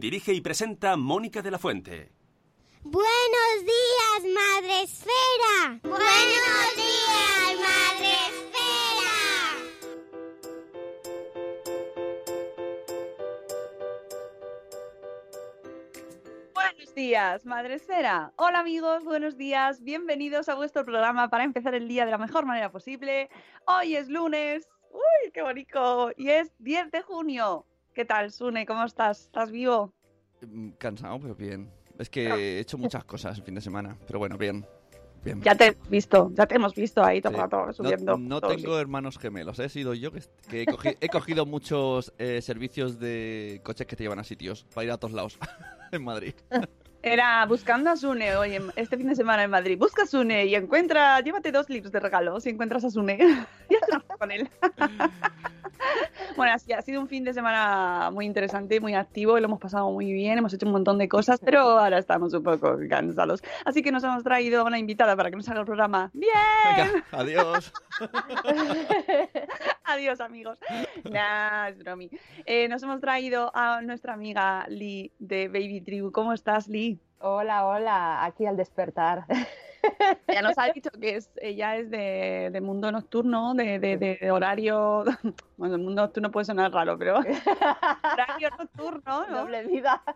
Dirige y presenta Mónica de la Fuente. Buenos días, Madre Esfera. Buenos días, Madre Esfera. Buenos días, Madre Esfera. Hola amigos, buenos días. Bienvenidos a vuestro programa para empezar el día de la mejor manera posible. Hoy es lunes. ¡Uy, qué bonito! Y es 10 de junio. ¿Qué tal, Sune? ¿Cómo estás? ¿Estás vivo? Mm, Cansado, pero bien. Es que he hecho muchas cosas el fin de semana, pero bueno, bien. bien. Ya te he visto, ya te hemos visto ahí todo el Sí. rato No- subiendo. No, todo, tengo sí. hermanos gemelos, ¿eh? he sido yo que, que he, cogi- he cogido muchos eh, servicios de coches que te llevan a sitios para ir a todos lados en Madrid. Era buscando a Sune hoy, en- este fin de semana en Madrid. Busca a Sune y encuentra, llévate dos libros de regalo si encuentras a Sune. y haz una foto con él. bueno, así ha sido un fin de semana muy interesante, muy activo y lo hemos pasado muy bien, hemos hecho un montón de cosas, pero ahora estamos un poco cansados. Así que nos hemos traído a una invitada para que nos haga el programa. ¡Bien! Venga, adiós. Adiós, amigos. Nah, es bromi. Eh, nos hemos traído a nuestra amiga Lee de Baby Tribu. ¿Cómo estás, Lee? Hola, hola, aquí al despertar. Ya nos ha dicho que es, ella es de, de mundo nocturno, de, de- de horario. Bueno, el mundo nocturno puede sonar raro, pero. horario nocturno, ¿no? Doble vida.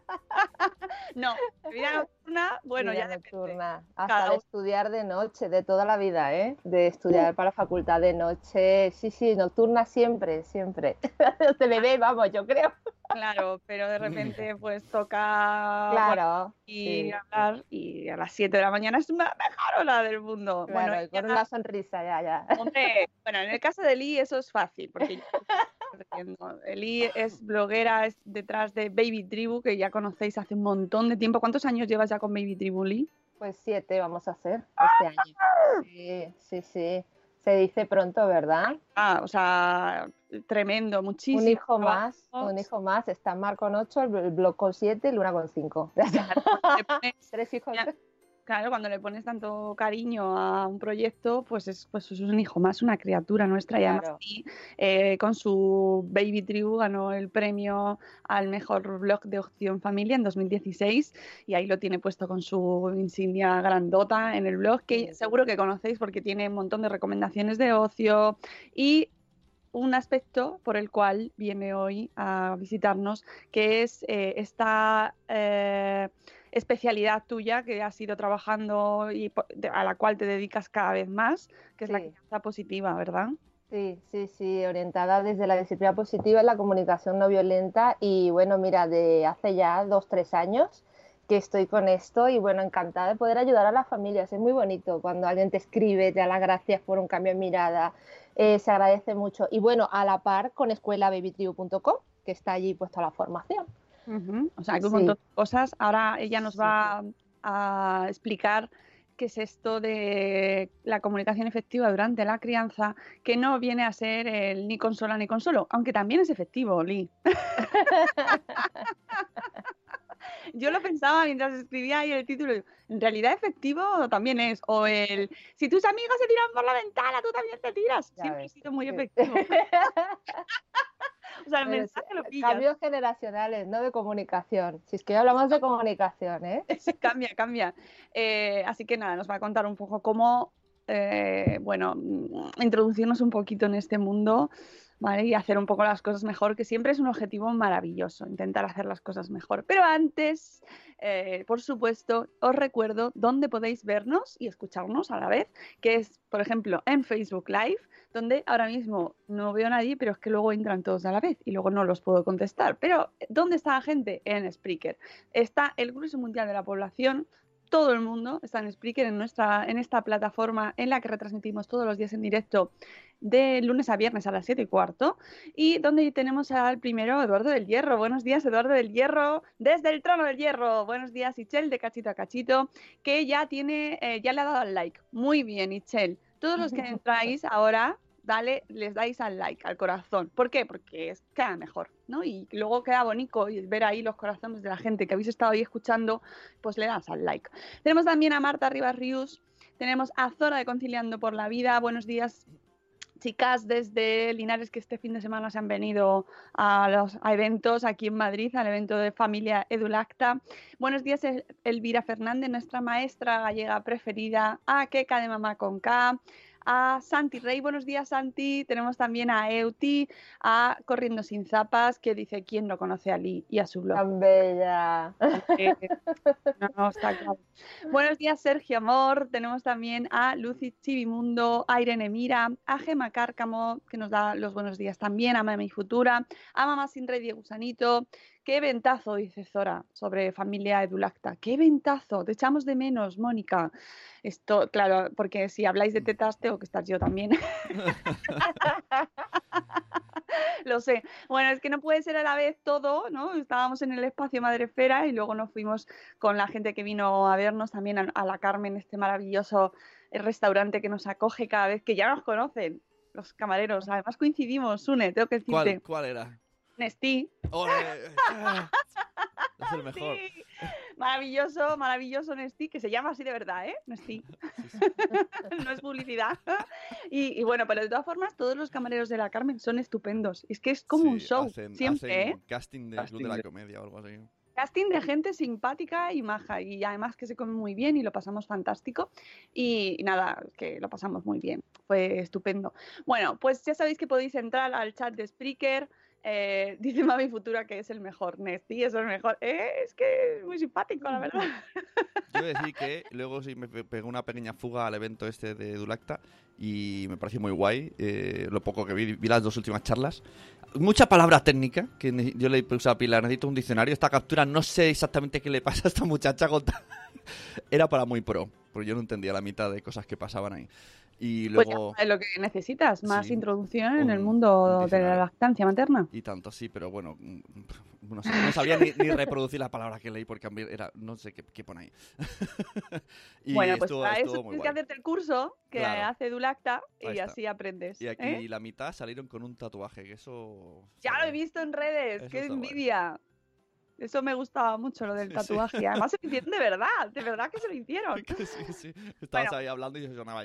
No, vida nocturna, bueno, Vida ya depende. nocturna. Hasta Cada de estudiar de noche, de toda la vida, ¿eh? De estudiar para facultad de noche. Sí, sí, nocturna siempre, siempre. De bebé, vamos, yo creo. Claro, pero de repente, pues toca. Claro. y sí. hablar y a las 7 de la mañana es la mejor hora del mundo. Claro, bueno, y con ella- una sonrisa, ya, ya. Hombre, bueno, en el caso de Lee eso es fácil, porque riendo. Lee es bloguera, es detrás de Baby Tribu, que ya conocéis hace un montón de tiempo. ¿Cuántos años llevas ya con Baby Tribu, Lee? Pues siete vamos a hacer este año. Sí, sí, sí. Se dice pronto, ¿verdad? Ah, o sea, tremendo, muchísimo. Un hijo más, un hijo más. Está Mar con ocho, el blog con siete y Luna con cinco. Tres hijos. Claro, cuando le pones tanto cariño a un proyecto, pues es, pues es un hijo más, una criatura nuestra. Y además Claro. Lee, eh, con su Baby Tribu ganó el premio al mejor blog de opción familia en 2016 y ahí lo tiene puesto con su insignia grandota en el blog que Sí. seguro que conocéis porque tiene un montón de recomendaciones de ocio y un aspecto por el cual viene hoy a visitarnos, que es eh, esta eh, especialidad tuya que has ido trabajando y a la cual te dedicas cada vez más, que es la Sí. crianza positiva, ¿verdad? Sí, sí, sí, orientada desde la disciplina positiva en la comunicación no violenta y bueno, mira, de hace ya dos, tres años que estoy con esto y bueno, encantada de poder ayudar a las familias. Es muy bonito cuando alguien te escribe, te da las gracias por un cambio en mirada, eh, se agradece mucho. Y bueno, a la par con escuelababytribu.com, que está allí puesta la formación. Ujú, O sea, que un Sí. montón de cosas. Ahora ella nos va a explicar qué es esto de la comunicación efectiva durante la crianza, que no viene a ser el ni consola ni consolo, aunque también es efectivo, Lee. Yo lo pensaba mientras escribía ahí el título. En realidad efectivo también es. O el, si tus amigos se tiran por la ventana, tú también te tiras. Ya Siempre ves, sido muy efectivo. O sea, el Pero mensaje lo sí, pillas. Cambios generacionales, no de comunicación. Si es que hablamos de comunicación, ¿eh? Cambia, cambia. Eh, así que nada, nos va a contar un poco cómo, eh, bueno, introducirnos un poquito en este mundo, ¿vale? Y hacer un poco las cosas mejor, que siempre es un objetivo maravilloso, intentar hacer las cosas mejor. Pero antes, eh, por supuesto, os recuerdo dónde podéis vernos y escucharnos a la vez, que es, por ejemplo, en Facebook Live, donde ahora mismo no veo a nadie, pero es que luego entran todos a la vez y luego no los puedo contestar. Pero, ¿dónde está la gente? En Spreaker. Está el Grueso Mundial de la Población, todo el mundo está en Spreaker, en, nuestra, en esta plataforma en la que retransmitimos todos los días en directo de lunes a viernes a las 7 y cuarto, y donde tenemos al primero, Eduardo del Hierro. Buenos días, Eduardo del Hierro, desde el trono del Hierro. Buenos días, Ichel, de cachito a cachito, que ya tiene, eh, ya le ha dado al like. Muy bien, Ichel. Todos los que entráis ahora, dale, les dais al like, al corazón. ¿Por qué? Porque es, queda mejor, ¿no? Y luego queda bonito y ver ahí los corazones de la gente que habéis estado ahí escuchando, pues le das al like. Tenemos también a Marta Rivas Rius, tenemos a Zora de Conciliando por la Vida. Buenos días, chicas desde Linares que este fin de semana se han venido a los a eventos aquí en Madrid, al evento de familia Edulacta. Buenos días, El- Elvira Fernández, nuestra maestra gallega preferida, a Keka de Mamá con K, a Santi Rey, buenos días Santi, tenemos también a Euti, a Corriendo sin zapas, que dice quién no conoce a Lee y a su blog. Tan bella. Eh, no, no, está claro. Buenos días, Sergio Amor. Tenemos también a Lucy Chivimundo, a Irene Mira, a Gema Cárcamo, que nos da los buenos días también, a Mami Futura, a Mamá Sin Rey Diego Gusanito. Qué ventazo, dice Zora, sobre familia Edulacta. Qué ventazo, te echamos de menos, Mónica. Esto, claro, porque si habláis de tetas, tengo que estar yo también. Lo sé. Bueno, es que no puede ser a la vez todo, ¿no? Estábamos en el espacio Madrefera y luego nos fuimos con la gente que vino a vernos también a, a la Carmen, este maravilloso eh, restaurante que nos acoge cada vez que ya nos conocen los camareros. Además coincidimos, Sune, tengo que ¿Cuál, decirte. cuál era? Nestí. ¡Ole! Es el mejor. Sí. Maravilloso, maravilloso Nestí, que se llama así de verdad, ¿eh? Nestí. no es publicidad. Y, y bueno, pero de todas formas, todos los camareros de la Carmen son estupendos. Es que es como un show, hacen- siempre, hacen ¿eh? Casting de Casting Club de la Comedia o algo así. Casting de gente simpática y maja y además que se come muy bien y lo pasamos fantástico y, y nada, que lo pasamos muy bien, fue estupendo. Bueno, pues ya sabéis que podéis entrar al chat de Spreaker, eh, dice Mami Futura que es el mejor, Nesty es el mejor, Eh, es que es muy simpático la verdad. Yo decir que luego sí me pe- pegó una pequeña fuga al evento este de Dulacta y me pareció muy guay. eh, lo poco que vi, vi las dos últimas charlas. Mucha palabra técnica, que yo le puse a Pilar, necesito un diccionario. Esta captura no sé exactamente qué le pasa a esta muchacha. Era para muy pro, porque yo no entendía la mitad de cosas que pasaban ahí. Y Pues ya luego... lo que necesitas, más Sí, introducción en el un- mundo un de la lactancia materna. Y tanto, sí, pero bueno, mm, no, sé, no sabía ni, ni reproducir las palabras que leí porque era, no sé qué, qué pone ahí. y bueno, pues estuvo- para estuvo eso tienes que guay. hacerte el curso que Claro. hace Dulacta y está. así aprendes. Y aquí ¿eh? la mitad salieron con un tatuaje, que eso... Ya lo he visto en redes, Eso qué está guay. Eso me gustaba mucho, lo del Sí, sí. tatuaje. Además se lo hicieron de verdad, de verdad que se lo hicieron. Sí, sí. Estabas Bueno. ahí hablando y yo sonaba...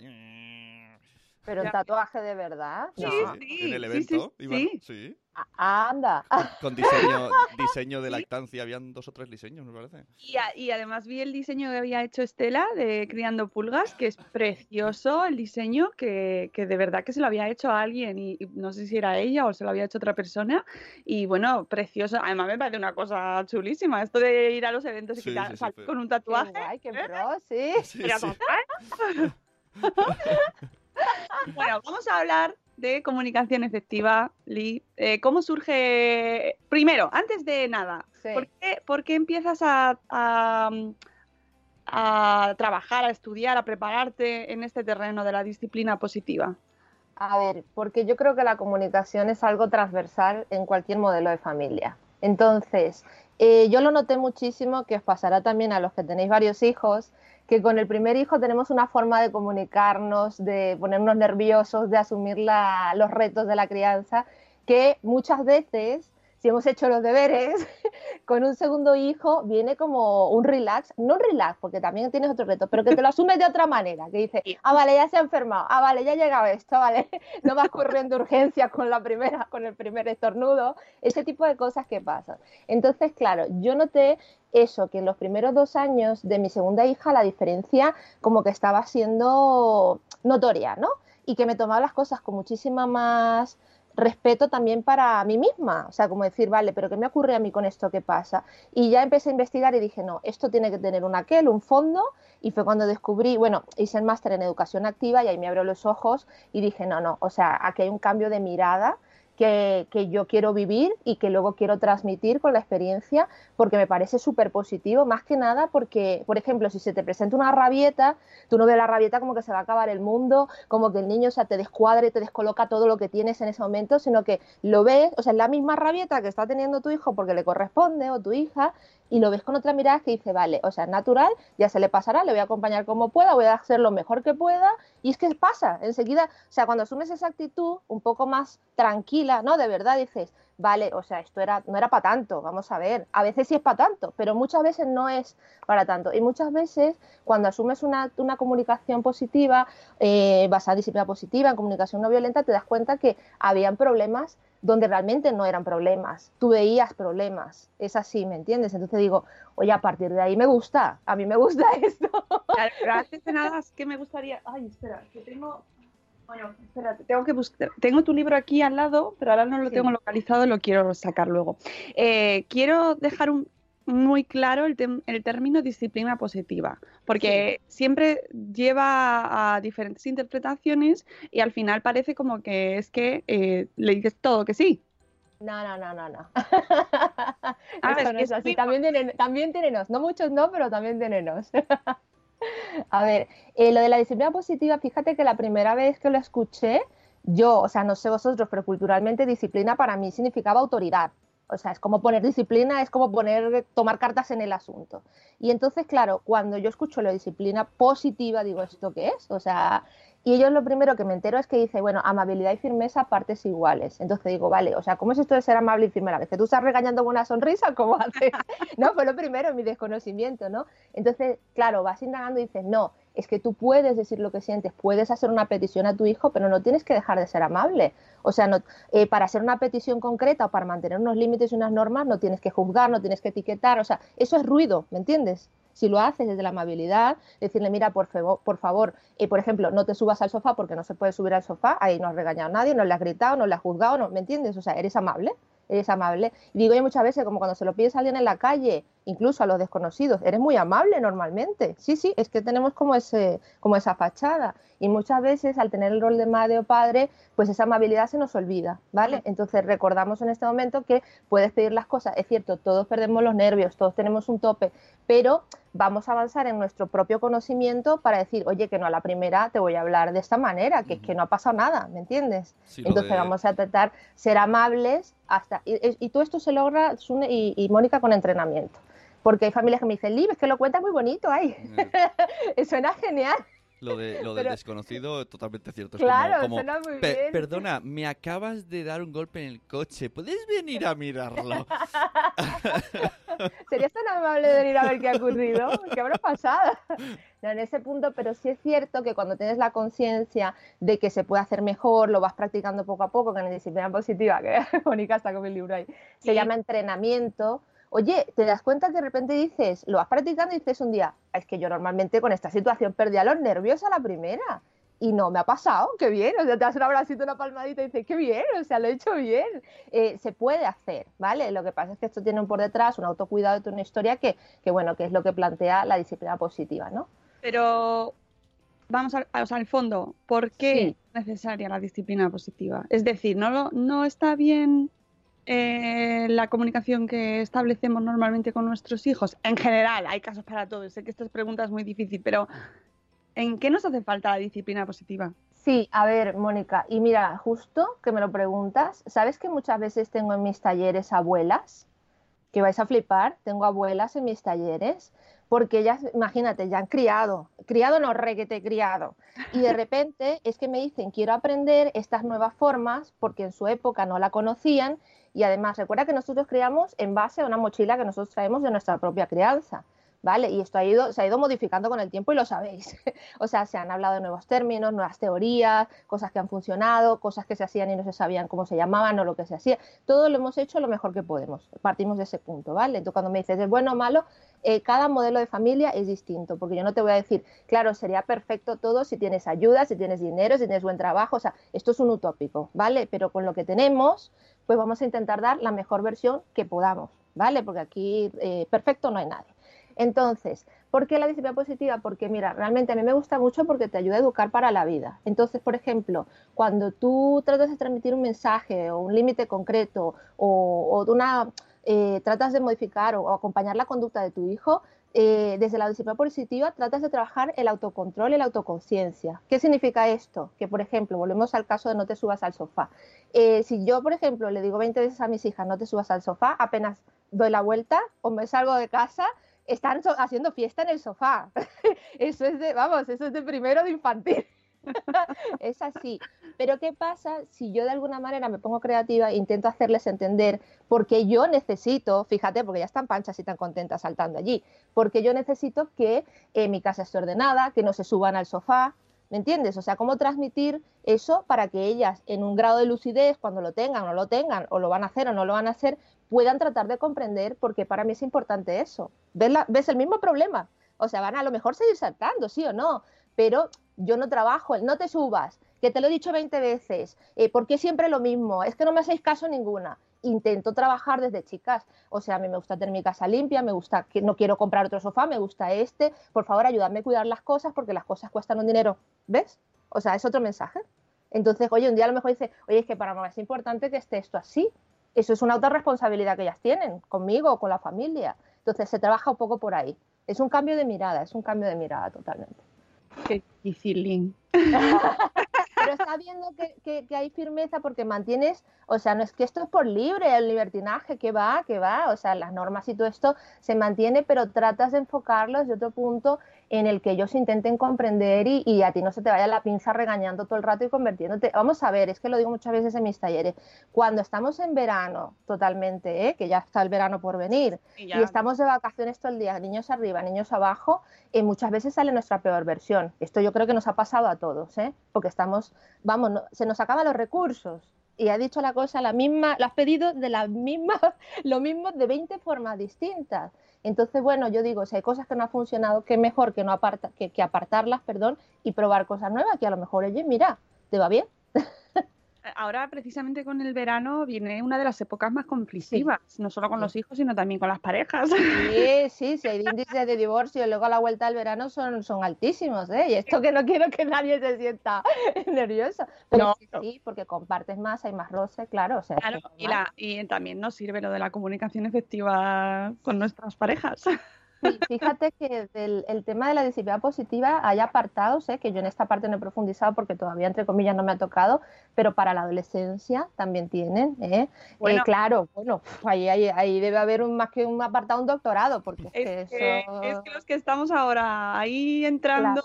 Pero Ya. tatuaje de verdad. Sí, No. sí, en el sí, sí, evento. iban- sí. Ah, Anda. Con diseño, diseño de lactancia, habían dos o tres diseños, me parece. Y, a- y además vi el diseño que había hecho Estela de Criando Pulgas, que es precioso el diseño, que, que de verdad que se lo había hecho a alguien y, y no sé si era ella o se lo había hecho otra persona. Y bueno, precioso. Además me parece una cosa chulísima, esto de ir a los eventos y Sí, quitar- sí, sí, salir fue- con un Qué tatuaje. guay, qué pro, sí. Sí, Pero sí. total. bueno, vamos a hablar de comunicación efectiva, Lee. Eh, ¿Cómo surge? Primero, antes de nada, Sí. ¿por, qué, por qué empiezas a, a, a trabajar, a estudiar, a prepararte en este terreno de la disciplina positiva? A ver, porque yo creo que la comunicación es algo transversal en cualquier modelo de familia. Entonces, eh, yo lo noté muchísimo que os pasará también a los que tenéis varios hijos, que con el primer hijo tenemos una forma de comunicarnos, de ponernos nerviosos, de asumir los retos de la crianza, que muchas veces si hemos hecho los deberes, con un segundo hijo viene como un relax, no un relax, porque también tienes otro reto, pero que te lo asumes de otra manera, que dice, ah, vale, ya se ha enfermado, ah, vale, ya ha llegado esto, vale, no vas corriendo urgencias con la primera, con el primer estornudo, ese tipo de cosas que pasan. Entonces, claro, yo noté eso, que en los primeros dos años de mi segunda hija la diferencia como que estaba siendo notoria, ¿no? Y que me tomaba las cosas con muchísima más respeto también para mí misma, o sea, como decir, vale, pero ¿qué me ocurre a mí con esto que pasa? Y ya empecé a investigar y dije, no, esto tiene que tener un aquel, un fondo, y fue cuando descubrí, bueno, hice el máster en educación activa y ahí me abrió los ojos y dije, no, no, o sea, aquí hay un cambio de mirada que, yo quiero vivir y que luego quiero transmitir con la experiencia porque me parece súper positivo, más que nada porque, por ejemplo, si se te presenta una rabieta, tú no ves la rabieta como que se va a acabar el mundo, como que el niño o te descuadre, te descoloca todo lo que tienes en ese momento, sino que lo ves, o sea, es la misma rabieta que está teniendo tu hijo porque le corresponde o tu hija y lo ves con otra mirada que dice, vale, o sea, natural, ya se le pasará, le voy a acompañar como pueda, voy a hacer lo mejor que pueda, y es que pasa, enseguida, o sea, cuando asumes esa actitud un poco más tranquila, ¿no? De verdad dices, vale, o sea, esto era, no era para tanto, vamos a ver, a veces sí es para tanto, pero muchas veces no es para tanto. Y muchas veces cuando asumes una, una comunicación positiva, eh, basada en disciplina positiva, en comunicación no violenta, te das cuenta que habían problemas donde realmente no eran problemas, tú veías problemas, es así, ¿me entiendes? Entonces digo, oye, a partir de ahí me gusta, a mí me gusta esto. pero antes de nada, es que me gustaría, ay, espera, que tengo, bueno, espera, tengo que buscar, tengo tu libro aquí al lado, pero ahora no lo tengo localizado, lo quiero sacar luego. Eh, quiero dejar un, muy claro el, el, término disciplina positiva, porque siempre lleva a diferentes interpretaciones y al final parece como que es que eh, le dices todo que sí. No, no, no, no, no. no es así. También tienen, también no muchos no, pero también tienen a ver, eh, lo de la disciplina positiva, fíjate que la primera vez que lo escuché, yo, o sea, no sé vosotros, pero culturalmente disciplina para mí significaba autoridad. O sea, es como poner disciplina, es como poner, tomar cartas en el asunto. Y entonces, claro, cuando yo escucho la disciplina positiva, digo, ¿esto qué es? O sea, y ellos lo primero que me entero es que dice, bueno, amabilidad y firmeza partes iguales. Entonces digo, vale, o sea, ¿cómo es esto de ser amable y firme a la vez? ¿Que tú estás regañando con una sonrisa? ¿Cómo haces? no, fue lo primero, mi desconocimiento, ¿no? Entonces, claro, vas indagando y dices, no, es que tú puedes decir lo que sientes, puedes hacer una petición a tu hijo, pero no tienes que dejar de ser amable. O sea, no, eh, para hacer una petición concreta o para mantener unos límites y unas normas, no tienes que juzgar, no tienes que etiquetar. O sea, eso es ruido, ¿me entiendes? Si lo haces desde la amabilidad, decirle, mira, por, favor, por favor, eh, por ejemplo, no te subas al sofá porque no se puede subir al sofá, ahí no has regañado a nadie, no le has gritado, no le has juzgado, no, ¿me entiendes? O sea, eres amable eres amable. Y digo yo muchas veces, como cuando se lo pides a alguien en la calle, incluso a los desconocidos, eres muy amable normalmente. Sí, sí, es que tenemos como, ese, como esa fachada. Y muchas veces al tener el rol de madre o padre, pues esa amabilidad se nos olvida, ¿vale? Entonces recordamos en este momento que puedes pedir las cosas. Es cierto, todos perdemos los nervios, todos tenemos un tope, pero vamos a avanzar en nuestro propio conocimiento para decir, oye, que no a la primera te voy a hablar de esta manera, que es que no ha pasado nada, ¿me entiendes? Entonces vamos a tratar ser amables hasta... Y, todo esto se logra, Sune y, Mónica, con entrenamiento. Porque hay familias que me dicen, Liv, es que lo cuentas muy bonito, ay, suena genial. Lo, de, lo del desconocido, totalmente cierto. claro, suena muy bien. Perdona, me acabas de dar un golpe en el coche. ¿Puedes venir a mirarlo? ¿Serías tan amable de venir a ver qué ha ocurrido? ¿Qué habrá pasado? No, en ese punto, pero sí es cierto que cuando tienes la conciencia de que se puede hacer mejor, lo vas practicando poco a poco, que en disciplina positiva, que Mónica está con mi libro ahí, se llama entrenamiento. Oye, te das cuenta que de repente dices, lo vas practicando y dices un día, es que yo normalmente con esta situación perdía los nervios a la primera y no me ha pasado, qué bien, o sea, te das un abracito, una palmadita y dices, qué bien, o sea, lo he hecho bien. Eh, se puede hacer, ¿vale? Lo que pasa es que esto tiene por detrás un autocuidado de una historia que, que, bueno, que es lo que plantea la disciplina positiva, ¿no? Pero vamos al, al fondo, ¿por qué es necesaria la disciplina positiva? Es decir, ¿no, no está bien eh, la comunicación que establecemos normalmente con nuestros hijos? En general, hay casos para todos. Sé que esta pregunta es muy difícil, pero ¿En qué nos hace falta la disciplina positiva? Sí, a ver, Mónica, y mira, justo que me lo preguntas, ¿sabes que muchas veces tengo en mis talleres abuelas? Que vais a flipar, tengo abuelas en mis talleres, porque ellas, imagínate, ya han criado, criado no reguete criado, y de repente es que me dicen, quiero aprender estas nuevas formas porque en su época no la conocían y además recuerda que nosotros criamos en base a una mochila que nosotros traemos de nuestra propia crianza. ¿vale? Y esto ha ido, se ha ido modificando con el tiempo y lo sabéis. o sea, se han hablado de nuevos términos, nuevas teorías, cosas que han funcionado, cosas que se hacían y no se sabían cómo se llamaban o lo que se hacía. Todo lo hemos hecho lo mejor que podemos. Partimos de ese punto, ¿vale? Entonces, cuando me dices es bueno o malo, eh, cada modelo de familia es distinto, porque yo no te voy a decir, claro, sería perfecto todo si tienes ayuda, si tienes dinero, si tienes buen trabajo, o sea, esto es un utópico, ¿vale? Pero con lo que tenemos, pues vamos a intentar dar la mejor versión que podamos, ¿vale? Porque aquí eh, perfecto no hay nadie. Entonces, ¿por qué la disciplina positiva? Porque mira, realmente a mí me gusta mucho porque te ayuda a educar para la vida. Entonces, por ejemplo, cuando tú tratas de transmitir un mensaje o un límite concreto o, una, eh, tratas de modificar o, acompañar la conducta de tu hijo, eh, desde la disciplina positiva tratas de trabajar el autocontrol y la autoconciencia. ¿Qué significa esto? Que, por ejemplo, volvemos al caso de no te subas al sofá. Eh, si yo, por ejemplo, le digo 20 veces a mis hijas no te subas al sofá, apenas doy la vuelta o me salgo de casa, están haciendo fiesta en el sofá. eso es de, vamos, eso es de primero de infantil. es así. Pero ¿qué pasa si yo de alguna manera me pongo creativa e intento hacerles entender porque yo necesito, fíjate, porque ya están panchas y tan contentas saltando allí, porque yo necesito que eh, mi casa esté ordenada, que no se suban al sofá, ¿me entiendes? O sea, cómo transmitir eso para que ellas en un grado de lucidez, cuando lo tengan o no lo tengan, o lo van a hacer o no lo van a hacer, puedan tratar de comprender porque para mí es importante eso. ¿Ves, el mismo problema? O sea, van a lo mejor seguir saltando, sí o no, pero yo no trabajo, no te subas, que te lo he dicho 20 veces, eh, ¿por qué siempre lo mismo? Es que no me hacéis caso ninguna. Intento trabajar desde chicas, o sea, a mí me gusta tener mi casa limpia, me gusta que no quiero comprar otro sofá, me gusta este, por favor, ayúdame a cuidar las cosas porque las cosas cuestan un dinero, ¿ves? O sea, es otro mensaje. Entonces, oye, un día a lo mejor dice, oye, es que para mamá es importante que esté esto así, eso es una autorresponsabilidad que ellas tienen, conmigo o con la familia. Entonces se trabaja un poco por ahí. Es un cambio de mirada, es un cambio de mirada totalmente. Qué difícil. Pero está viendo que, hay firmeza porque mantienes, o sea, no es que esto es por libre, el libertinaje, que va, que va, o sea, las normas y todo esto se mantiene, pero tratas de enfocarlo desde otro punto en el que ellos intenten comprender y, a ti no se te vaya la pinza regañando todo el rato y convirtiéndote. Vamos a ver, es que lo digo muchas veces en mis talleres, cuando estamos en verano totalmente, ¿eh? que ya está el verano por venir, y, estamos de vacaciones todo el día, niños arriba, niños abajo, eh, muchas veces sale nuestra peor versión. Esto yo creo que nos ha pasado a todos, ¿eh? porque estamos, vamos, se nos acaban los recursos. Y ha dicho la cosa la misma, lo has pedido de la misma, lo mismo de 20 formas distintas. Entonces, bueno, yo digo, si hay cosas que no han funcionado, qué mejor que, no aparta, que, que apartarlas, perdón, y probar cosas nuevas, que a lo mejor, oye, mira, ¿te va bien? ahora precisamente con el verano viene una de las épocas más conflictivas, no solo con los hijos, sino también con las parejas. Sí, sí, sí, hay índices de divorcio y luego a la vuelta del verano son, son altísimos, ¿eh? Y esto que no quiero que nadie se sienta nervioso. Pero sí, porque compartes más, hay más roce, claro. O sea, claro, y, la, y también nos sirve lo de la comunicación efectiva con nuestras parejas. fíjate que el tema de la disciplina positiva hay apartados, ¿eh? que yo en esta parte no he profundizado porque todavía, entre comillas, no me ha tocado, pero para la adolescencia también tienen. ¿eh? eh claro, bueno, ahí, ahí, debe haber un, más que un apartado, un doctorado, porque es, que, es que los que estamos ahora ahí entrando,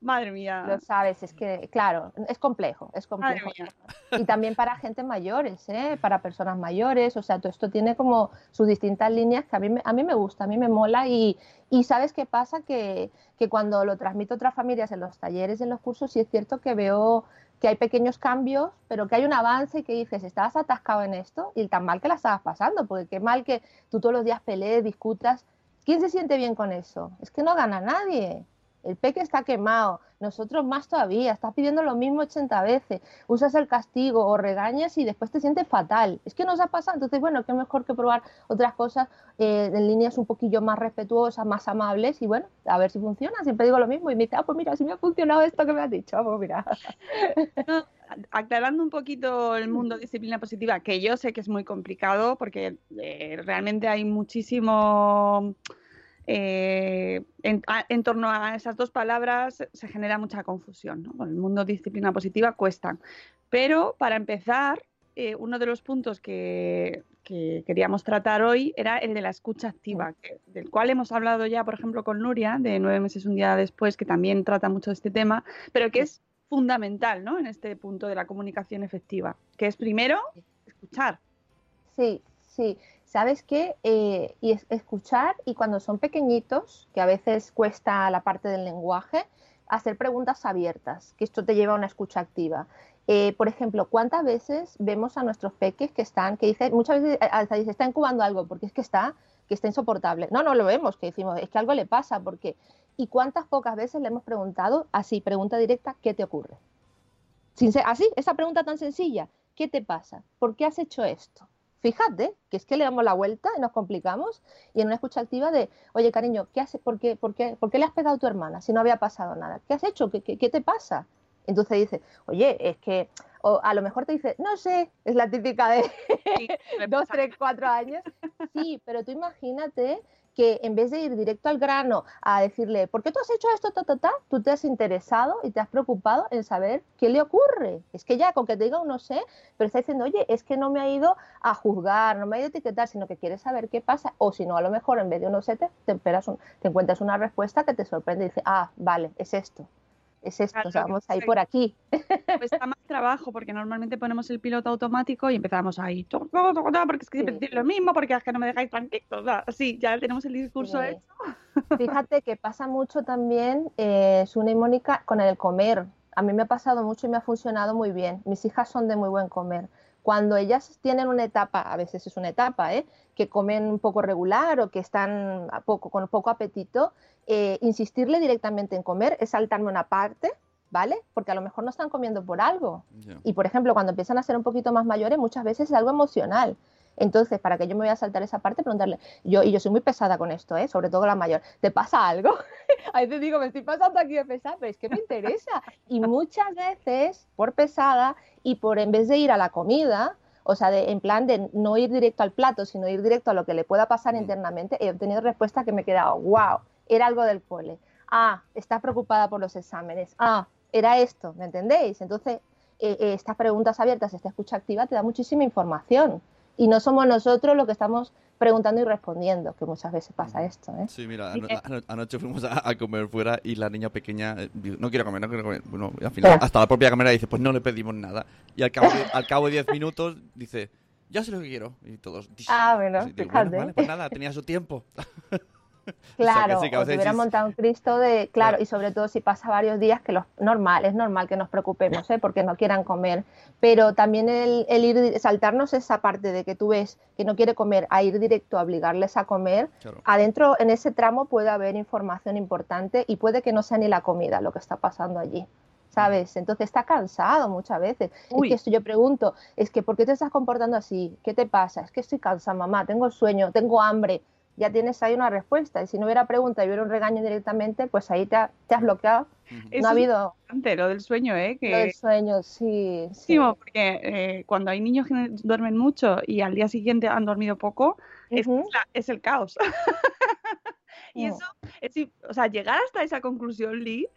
madre mía. Lo sabes, es que, claro, es complejo, es complejo. Y también para gente mayores, ¿eh? para personas mayores, o sea, todo esto tiene como sus distintas líneas que a mí, a mí me gusta, a mí me mola y, y sabes qué pasa, que, cuando lo transmito a otras familias en los talleres, en los cursos, sí es cierto que veo que hay pequeños cambios, pero que hay un avance y que dices, estabas atascado en esto y tan mal que la estabas pasando, porque qué mal que tú todos los días pelees, discutas. ¿Quién se siente bien con eso? Es que no gana nadie. El peque está quemado, nosotros más todavía, estás pidiendo lo mismo 80 veces, usas el castigo o regañas y después te sientes fatal. Es que nos ha pasado, entonces bueno, qué mejor que probar otras cosas eh, en líneas un poquillo más respetuosas, más amables y bueno, a ver si funciona. Siempre digo lo mismo y me dice, ah, pues mira, si me ha funcionado esto que me has dicho, pues mira. aclarando un poquito el mundo de disciplina positiva, que yo sé que es muy complicado porque eh, realmente hay muchísimo eh, en, torno a esas dos palabras se genera mucha confusión. Con el mundo disciplina positiva cuesta. Pero para empezar, eh, uno de los puntos que, que queríamos tratar hoy era el de la escucha activa, que- del cual hemos hablado ya, por ejemplo, con Nuria, de nueve meses un día después, que también trata mucho de este tema, pero que es fundamental, ¿no? En este punto de la comunicación efectiva, que es primero escuchar. Sí, sí. ¿Sabes qué? Eh, y es- escuchar y cuando son pequeñitos, que a veces cuesta la parte del lenguaje, hacer preguntas abiertas, que esto te lleva a una escucha activa. Eh, por ejemplo, ¿cuántas veces vemos a nuestros peques que están, que dicen, muchas veces eh, hasta dice, está incubando algo porque es que está, que está insoportable? No, no lo vemos, que decimos, es que algo le pasa, porque ¿Y cuántas pocas veces le hemos preguntado, así, pregunta directa, ¿qué te ocurre? Así, esa pregunta tan sencilla, ¿qué te pasa? ¿Por qué has hecho esto? Fíjate que es que le damos la vuelta y nos complicamos y en una escucha activa de, oye cariño, ¿qué hace, por, qué, por, qué, ¿por qué le has pegado a tu hermana si no había pasado nada? ¿Qué has hecho? ¿Qué, qué, qué te pasa? Entonces dice, oye, es que, o a lo mejor te dice, no sé, es la típica de dos, tres, cuatro años. Sí, pero tú imagínate que en vez de ir directo al grano a decirle, ¿por qué tú has hecho esto, ta, ta, ta? Tú te has interesado y te has preocupado en saber qué le ocurre. Es que ya, con que te diga un no sé, pero está diciendo, oye, es que no me ha ido a juzgar, no me ha ido a etiquetar, sino que quiere saber qué pasa. O si no, a lo mejor en vez de un no sé, te, un- te encuentras una respuesta que te sorprende y dices, ah, vale, es esto. Es esto, o sea, Claro, vamos a ir por aquí. Cuesta más trabajo porque normalmente ponemos el piloto automático y empezamos ahí, porque es que siempre decís lo mismo, porque es que no me dejáis tranquilos. Así, ya tenemos el discurso Sí. hecho. Fíjate que pasa mucho también, eh, Sune y Mónica, con el comer. A mí me ha pasado mucho y me ha funcionado muy bien. Mis hijas son de muy buen comer. Cuando ellas tienen una etapa, a veces es una etapa, ¿eh? que comen un poco regular o que están a poco, con poco apetito, eh, insistirle directamente en comer es saltarme una parte, ¿vale? Porque a lo mejor no están comiendo por algo. Y por ejemplo, cuando empiezan a ser un poquito más mayores, muchas veces es algo emocional. Entonces, para que yo me voy a saltar esa parte, preguntarle, yo, y yo soy muy pesada con esto, ¿eh? sobre todo la mayor, ¿te pasa algo? A veces digo, me estoy pasando aquí de pesada, pero es que me interesa. Y muchas veces, por pesada y por en vez de ir a la comida, o sea, de, en plan de no ir directo al plato, sino ir directo a lo que le pueda pasar internamente, he obtenido respuestas que me he quedado, wow, era algo del cole. Ah, está preocupada por los exámenes. Ah, era esto, ¿me entendéis? Entonces, eh, eh, estas preguntas abiertas, esta escucha activa te da muchísima información. Y no somos nosotros los que estamos preguntando y respondiendo, que muchas veces pasa esto. ¿eh? Sí, mira, ano- ano- anoche fuimos a, a comer fuera y la niña pequeña eh, dijo, no quiero comer, no quiero comer. Bueno, al final, hasta la propia cámara dice, pues no le pedimos nada. Y al cabo de, al cabo de 10 minutos dice, ya sé lo que quiero. Y todos, Ah, bueno, digo, fíjate. vale, pues nada, tenía su tiempo. Claro, O sea que sí, que a o veces te hubiera montado un Cristo de, claro, Claro. y sobre todo si pasa varios días, que los normal, es normal que nos preocupemos, ¿eh? porque no quieran comer, pero también el, el ir, saltarnos esa parte de que tú ves que no quiere comer, a ir directo a obligarles a comer, Claro. adentro en ese tramo puede haber información importante y puede que no sea ni la comida lo que está pasando allí. ¿Sabes? Entonces está cansado muchas veces. Uy. Es que esto yo pregunto, es que ¿por qué te estás comportando así? ¿Qué te pasa? Es que estoy cansada, mamá, tengo sueño, tengo hambre. Ya tienes ahí una respuesta. Y si no hubiera pregunta y hubiera un regaño directamente, pues ahí te, ha- te has bloqueado. Eso no ha es habido importante, lo del sueño, ¿eh? Que... lo del sueño, sí. sí. Porque eh, cuando hay niños que duermen mucho y al día siguiente han dormido poco, es, Ujú. la- es el caos. y eso, es, o sea, llegar hasta esa conclusión, Lee,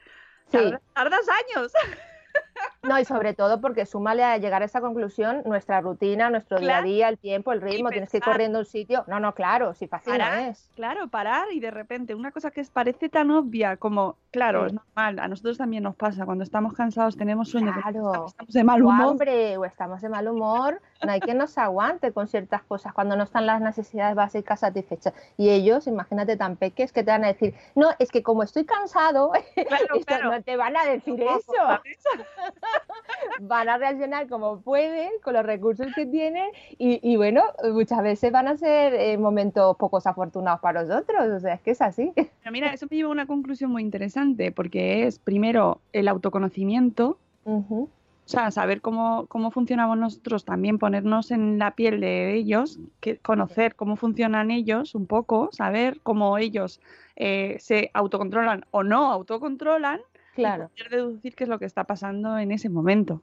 Sí. tarda- tardas años. No, y sobre todo porque súmale a llegar a esa conclusión nuestra rutina, nuestro día a día, el tiempo, el ritmo, tienes que ir corriendo a un sitio. No, no, claro, si fácil no es. claro, parar y de repente una cosa que parece tan obvia como, claro, Sí. es normal, a nosotros también nos pasa, cuando estamos cansados, tenemos sueño, Claro. estamos de mal O humor. hambre o estamos de mal humor, no hay que nos aguante con ciertas cosas cuando no están las necesidades básicas satisfechas. Y ellos, imagínate tan peques que te van a decir, no, es que como estoy cansado, claro. no te van a decir eso. Van a reaccionar como pueden, con los recursos que tienen, y, y bueno, muchas veces van a ser eh, momentos pocos afortunados para nosotros, o sea, es que es así. Pero mira, eso me lleva a una conclusión muy interesante, porque es primero el autoconocimiento, o sea, saber cómo, cómo funcionamos nosotros, también ponernos en la piel de ellos, que, conocer cómo funcionan ellos un poco, saber cómo ellos eh, se autocontrolan o no autocontrolan, Claro. y poder deducir qué es lo que está pasando en ese momento.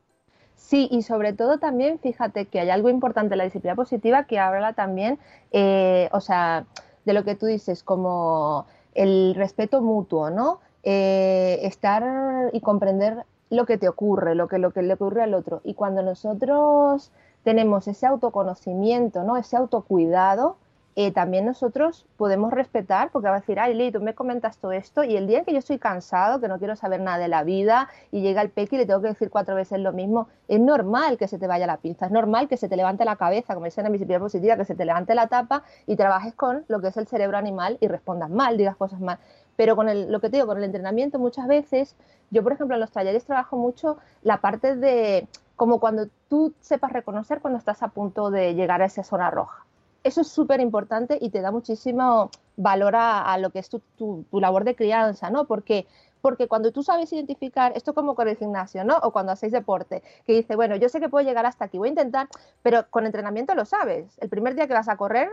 Sí, y sobre todo también, fíjate que hay algo importante en la disciplina positiva que habla también, eh, o sea, de lo que tú dices, como el respeto mutuo, ¿no? Eh, estar y comprender lo que te ocurre, lo que, lo que le ocurre al otro. Y cuando nosotros tenemos ese autoconocimiento, ¿no? ese autocuidado, eh, también nosotros podemos respetar, porque va a decir, ay, Lee, tú me comentas todo esto, y el día en que yo estoy cansado, que no quiero saber nada de la vida, y llega el peque y le tengo que decir cuatro veces lo mismo, es normal que se te vaya la pinza, es normal que se te levante la cabeza, como dicen en mi positiva, que se te levante la tapa y trabajes con lo que es el cerebro animal y respondas mal, digas cosas mal. Pero con el, lo que te digo, con el entrenamiento muchas veces, yo por ejemplo en los talleres trabajo mucho la parte de como cuando tú sepas reconocer cuando estás a punto de llegar a esa zona roja eso es súper importante y te da muchísimo valor a, lo que es tu, tu, labor de crianza, ¿no? Porque, porque cuando tú sabes identificar, esto como con el gimnasio, ¿no? O cuando hacéis deporte, que dice, bueno, yo sé que puedo llegar hasta aquí, voy a intentar, pero con entrenamiento lo sabes. El primer día que vas a correr,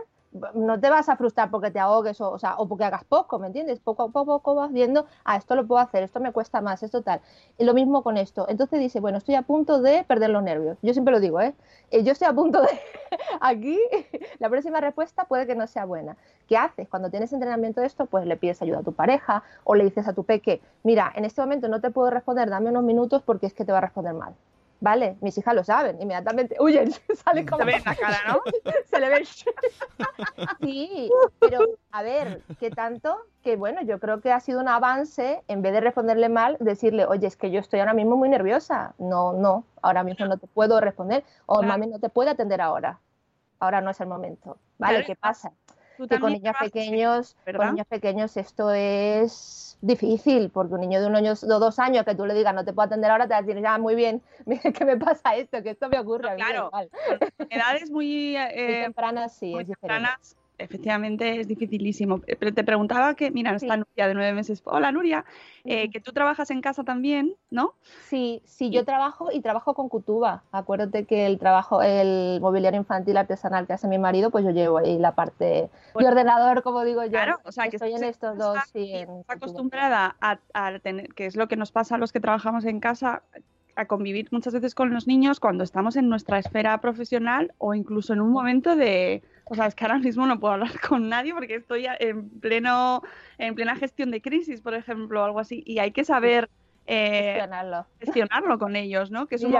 no te vas a frustrar porque te ahogues o, o, sea, o porque hagas poco, ¿me entiendes? Poco a poco, vas viendo, ah, esto lo puedo hacer, esto me cuesta más, esto tal. Y lo mismo con esto. Entonces dice, bueno, estoy a punto de perder los nervios. Yo siempre lo digo, ¿eh? eh yo estoy a punto de... Aquí, la próxima respuesta puede que no sea buena. ¿Qué haces? Cuando tienes entrenamiento de esto, pues le pides ayuda a tu pareja o le dices a tu peque, mira, en este momento no te puedo responder, dame unos minutos porque es que te va a responder mal. Vale, mis hijas lo saben, inmediatamente huyen, sale como... Se ve la cara, ¿no? Se le ve... sí, pero a ver, ¿qué tanto? Que bueno, yo creo que ha sido un avance, en vez de responderle mal, decirle, oye, es que yo estoy ahora mismo muy nerviosa. No, no, ahora mismo no te puedo responder, o mami no te puede atender ahora. Ahora no es el momento. ¿Vale? ¿Qué pasa? Que con niños pequeños, con niños pequeños esto es difícil, porque un niño de un año o dos años que tú le digas no te puedo atender ahora, te va a decir, ya, muy bien, mira que me pasa esto, que esto me ocurre. claro, edades muy, eh, tempranas sí, es tempranas, efectivamente es dificilísimo. Eh, pero te preguntaba que, mira, esta Nuria de nueve meses. Hola Nuria, eh, que tú trabajas en casa también, ¿no? Sí, sí, yo trabajo y trabajo con Cutuba. Acuérdate que el trabajo, el mobiliario infantil artesanal que hace mi marido, pues yo llevo ahí la parte de pues ordenador, como digo yo. Claro, o sea, que estoy en estos dos. Sí, acostumbrada a, a tener, que es lo que nos pasa a los que trabajamos en casa, a convivir muchas veces con los niños cuando estamos en nuestra esfera profesional o incluso en un momento de, o sea, es que ahora mismo no puedo hablar con nadie porque estoy en pleno, en plena gestión de crisis, por ejemplo, o algo así, y hay que saber eh, gestionarlo. gestionarlo con ellos, ¿no? Que es un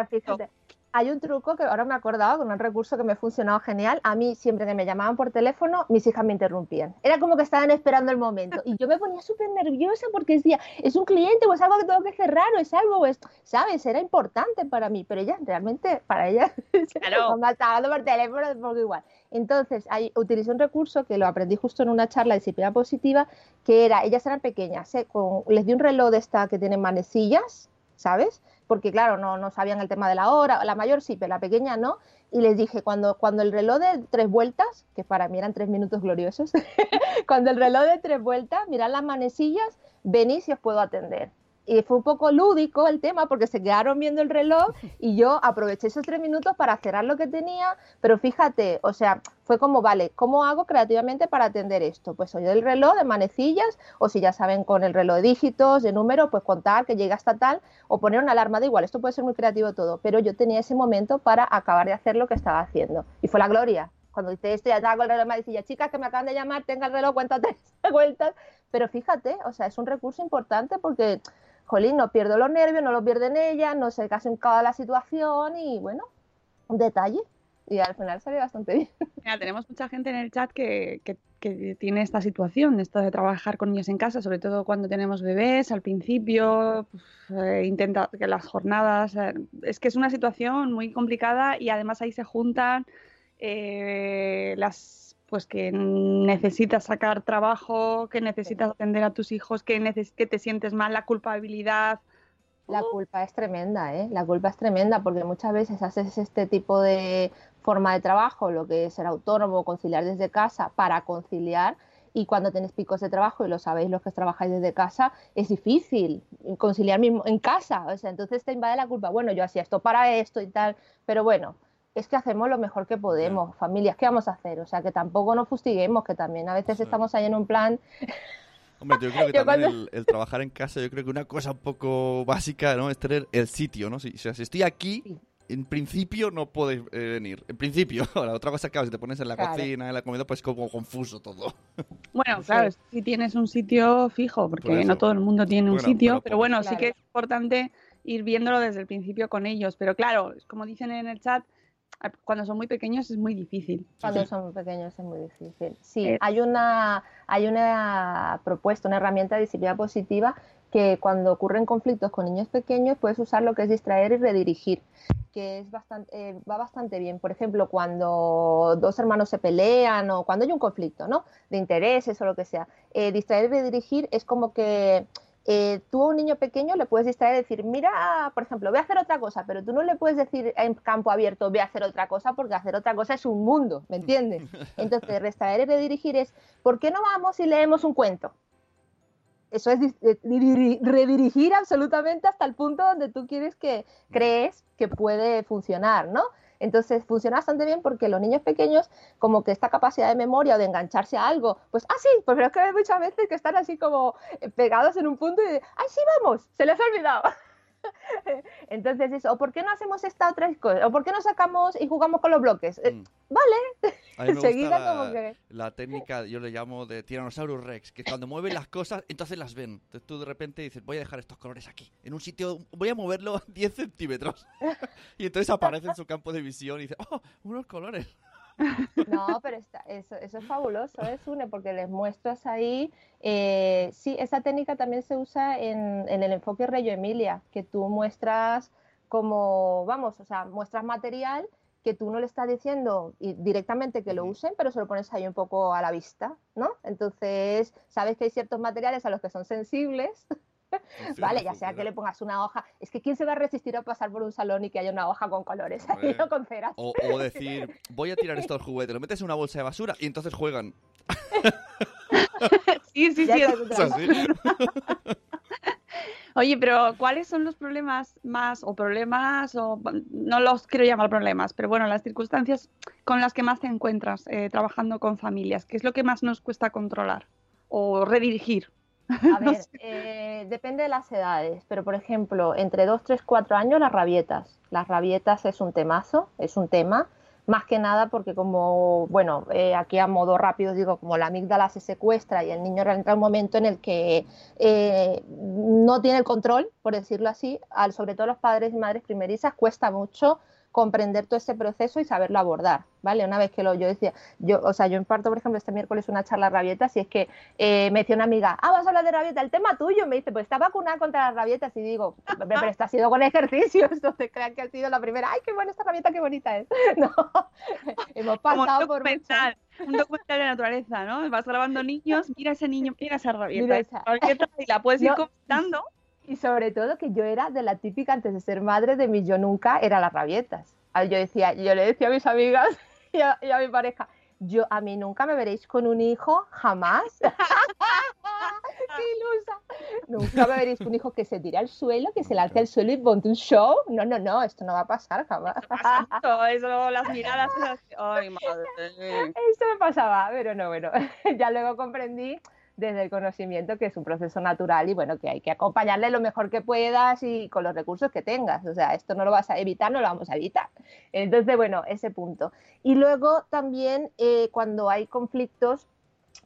hay un truco que ahora me he acordado con un recurso que me ha funcionado genial. A mí, siempre que me llamaban por teléfono, mis hijas me interrumpían. Era como que estaban esperando el momento. Y yo me ponía súper nerviosa porque decía, es un cliente o es algo que tengo que cerrar o es algo, es, ¿sabes? Era importante para mí. Pero ella, realmente, para ella, claro. me estaba hablando por teléfono, poco igual. Entonces, hay, utilicé un recurso que lo aprendí justo en una charla de disciplina positiva, que era, ellas eran pequeñas, ¿eh? les di un reloj de esta que tiene manecillas, ¿sabes? Porque claro, no, no sabían el tema de la hora, la mayor sí, pero la pequeña no, y les dije, cuando, cuando el reloj de tres vueltas, que para mí eran tres minutos gloriosos, cuando el reloj de tres vueltas, mirad las manecillas, venís y os puedo atender y fue un poco lúdico el tema porque se quedaron viendo el reloj y yo aproveché esos tres minutos para cerrar lo que tenía, pero fíjate, o sea, fue como, vale, ¿cómo hago creativamente para atender esto? Pues oye el reloj de manecillas, o si ya saben con el reloj de dígitos, de números, pues contar que llega hasta tal, o poner una alarma de igual, esto puede ser muy creativo todo, pero yo tenía ese momento para acabar de hacer lo que estaba haciendo. Y fue la gloria, cuando dice esto, ya estaba con el reloj de manecillas, chicas que me acaban de llamar, tenga el reloj, cuenta tres vueltas, pero fíjate, o sea, es un recurso importante porque jolín, no pierdo los nervios, no los pierden ella, no se casi en cada la situación y bueno, un detalle. Y al final salió bastante bien. Mira, tenemos mucha gente en el chat que, que, tiene esta situación, esto de trabajar con niños en casa, sobre todo cuando tenemos bebés, al principio, eh, intenta que las jornadas, eh, es que es una situación muy complicada y además ahí se juntan eh, las pues que necesitas sacar trabajo, que necesitas atender a tus hijos, que, que te sientes mal, la culpabilidad. La culpa es tremenda, ¿eh? La culpa es tremenda porque muchas veces haces este tipo de forma de trabajo, lo que es ser autónomo, conciliar desde casa, para conciliar y cuando tenés picos de trabajo, y lo sabéis los que trabajáis desde casa, es difícil conciliar mismo en casa. O sea, entonces te invade la culpa. Bueno, yo hacía esto para esto y tal, pero bueno, es que hacemos lo mejor que podemos, familias, ¿qué vamos a hacer? O sea, que tampoco nos fustiguemos, que también a veces estamos ahí en un plan... Hombre, yo creo que también el, trabajar en casa, yo creo que una cosa un poco básica, ¿no? Es tener el sitio, ¿no? Si, o sea, si estoy aquí, en principio no puedes eh, venir. En principio, ahora, otra cosa que si te pones en la cocina, en la comida, pues como confuso todo. Bueno, claro, si tienes un sitio fijo, porque no todo el mundo tiene un sitio, pero bueno, sí que es importante ir viéndolo desde el principio con ellos. Pero claro, como dicen en el chat, cuando son muy pequeños es muy difícil. Cuando son pequeños es muy difícil. Sí, Eh. hay una, hay una propuesta, una herramienta de disciplina positiva que cuando ocurren conflictos con niños pequeños puedes usar lo que es distraer y redirigir, que es bastante, eh, va bastante bien. Por ejemplo, cuando dos hermanos se pelean o cuando hay un conflicto, ¿no? De intereses o lo que sea. Eh, distraer y redirigir es como que eh, tú a un niño pequeño le puedes distraer y decir, mira, por ejemplo, voy a hacer otra cosa, pero tú no le puedes decir en campo abierto, voy a hacer otra cosa, porque hacer otra cosa es un mundo, ¿me entiendes? Entonces, distraer y redirigir es, ¿por qué no vamos y leemos un cuento? Eso es eh, diri- redirigir absolutamente hasta el punto donde tú quieres que crees que puede funcionar, ¿no? Entonces funciona bastante bien porque los niños pequeños, como que esta capacidad de memoria o de engancharse a algo, pues, ah, sí, pues pero es que hay muchas veces que están así como eh, pegados en un punto y ay, sí, vamos, se les ha olvidado. Entonces eso, o por qué no hacemos esta otra cosa, o por qué no sacamos y jugamos con los bloques. Eh, Mm. Vale, A mí me enseguida gusta como la, que... la técnica, yo le llamo de Tyrannosaurus Rex, que cuando mueven las cosas, entonces las ven. Entonces tú de repente dices, voy a dejar estos colores aquí, en un sitio, voy a moverlo 10 centímetros. y entonces aparece en su campo de visión y dice, oh, unos colores. No, pero está, eso, eso es fabuloso, ¿eh, Sune? Porque les muestras ahí. eh, sí, esa técnica también se usa en, en el enfoque Reyo Emilia, que tú muestras como, vamos, o sea, muestras material que tú no le estás diciendo directamente que lo usen, pero se lo pones ahí un poco a la vista, ¿no? Entonces, sabes que hay ciertos materiales a los que son sensibles. Vale, ya sea que le pongas una hoja. Es que ¿quién se va a resistir a pasar por un salón y que haya una hoja con colores ahí con ceras? O, o decir, voy a tirar estos juguetes, lo metes en una bolsa de basura y entonces juegan. Sí, sí, Ya sí. está, es- Es así. Oye, pero ¿cuáles son los problemas más, o problemas, o no los quiero llamar problemas, pero bueno, las circunstancias con las que más te encuentras eh, trabajando con familias? ¿Qué es lo que más nos cuesta controlar o redirigir? A ver, eh, depende de las edades, pero por ejemplo, entre 2, 3, 4 años las rabietas. Las rabietas es un temazo, es un tema, más que nada porque como, bueno, eh, aquí a modo rápido digo, como la amígdala se secuestra y el niño entra en un momento en el que eh, no tiene el control, por decirlo así, al, sobre todo los padres y madres primerizas, cuesta mucho comprender todo ese proceso y saberlo abordar, ¿vale? Una vez que lo, yo decía, yo, o sea, yo imparto, por ejemplo, este miércoles una charla de rabietas y es que eh, me decía una amiga, ah, vas a hablar de rabieta, el tema tuyo, me dice, pues está vacunada contra las rabietas y digo, pero, esto ha sido con ejercicios, no te crean que ha sido la primera, ay, qué buena esta rabieta, qué bonita es. No, hemos pasado por un documental de naturaleza, ¿no? Vas grabando niños, mira ese niño, mira esa rabieta, Mira esa esa. rabieta, y la puedes ir No, comentando. Y sobre todo que yo era de la típica, antes de ser madre, de mi yo nunca, era las rabietas. Ah, Yo decía, yo le decía a mis amigas y a, y a mi pareja, yo a mí nunca me veréis con un hijo, jamás. ¡Qué ilusa! Nunca me veréis con un hijo que se tire al suelo, que se lance al suelo y monte un show. No, no, no, esto no va a pasar jamás. Pasa mucho, eso, las miradas, esas- ay, madre. Esto me pasaba, pero no, bueno, ya luego comprendí desde el conocimiento que es un proceso natural y bueno, que hay que acompañarle lo mejor que puedas y con los recursos que tengas. O sea, esto no lo vas a evitar, no lo vamos a evitar. Entonces, bueno, ese punto. Y luego también eh, cuando hay conflictos,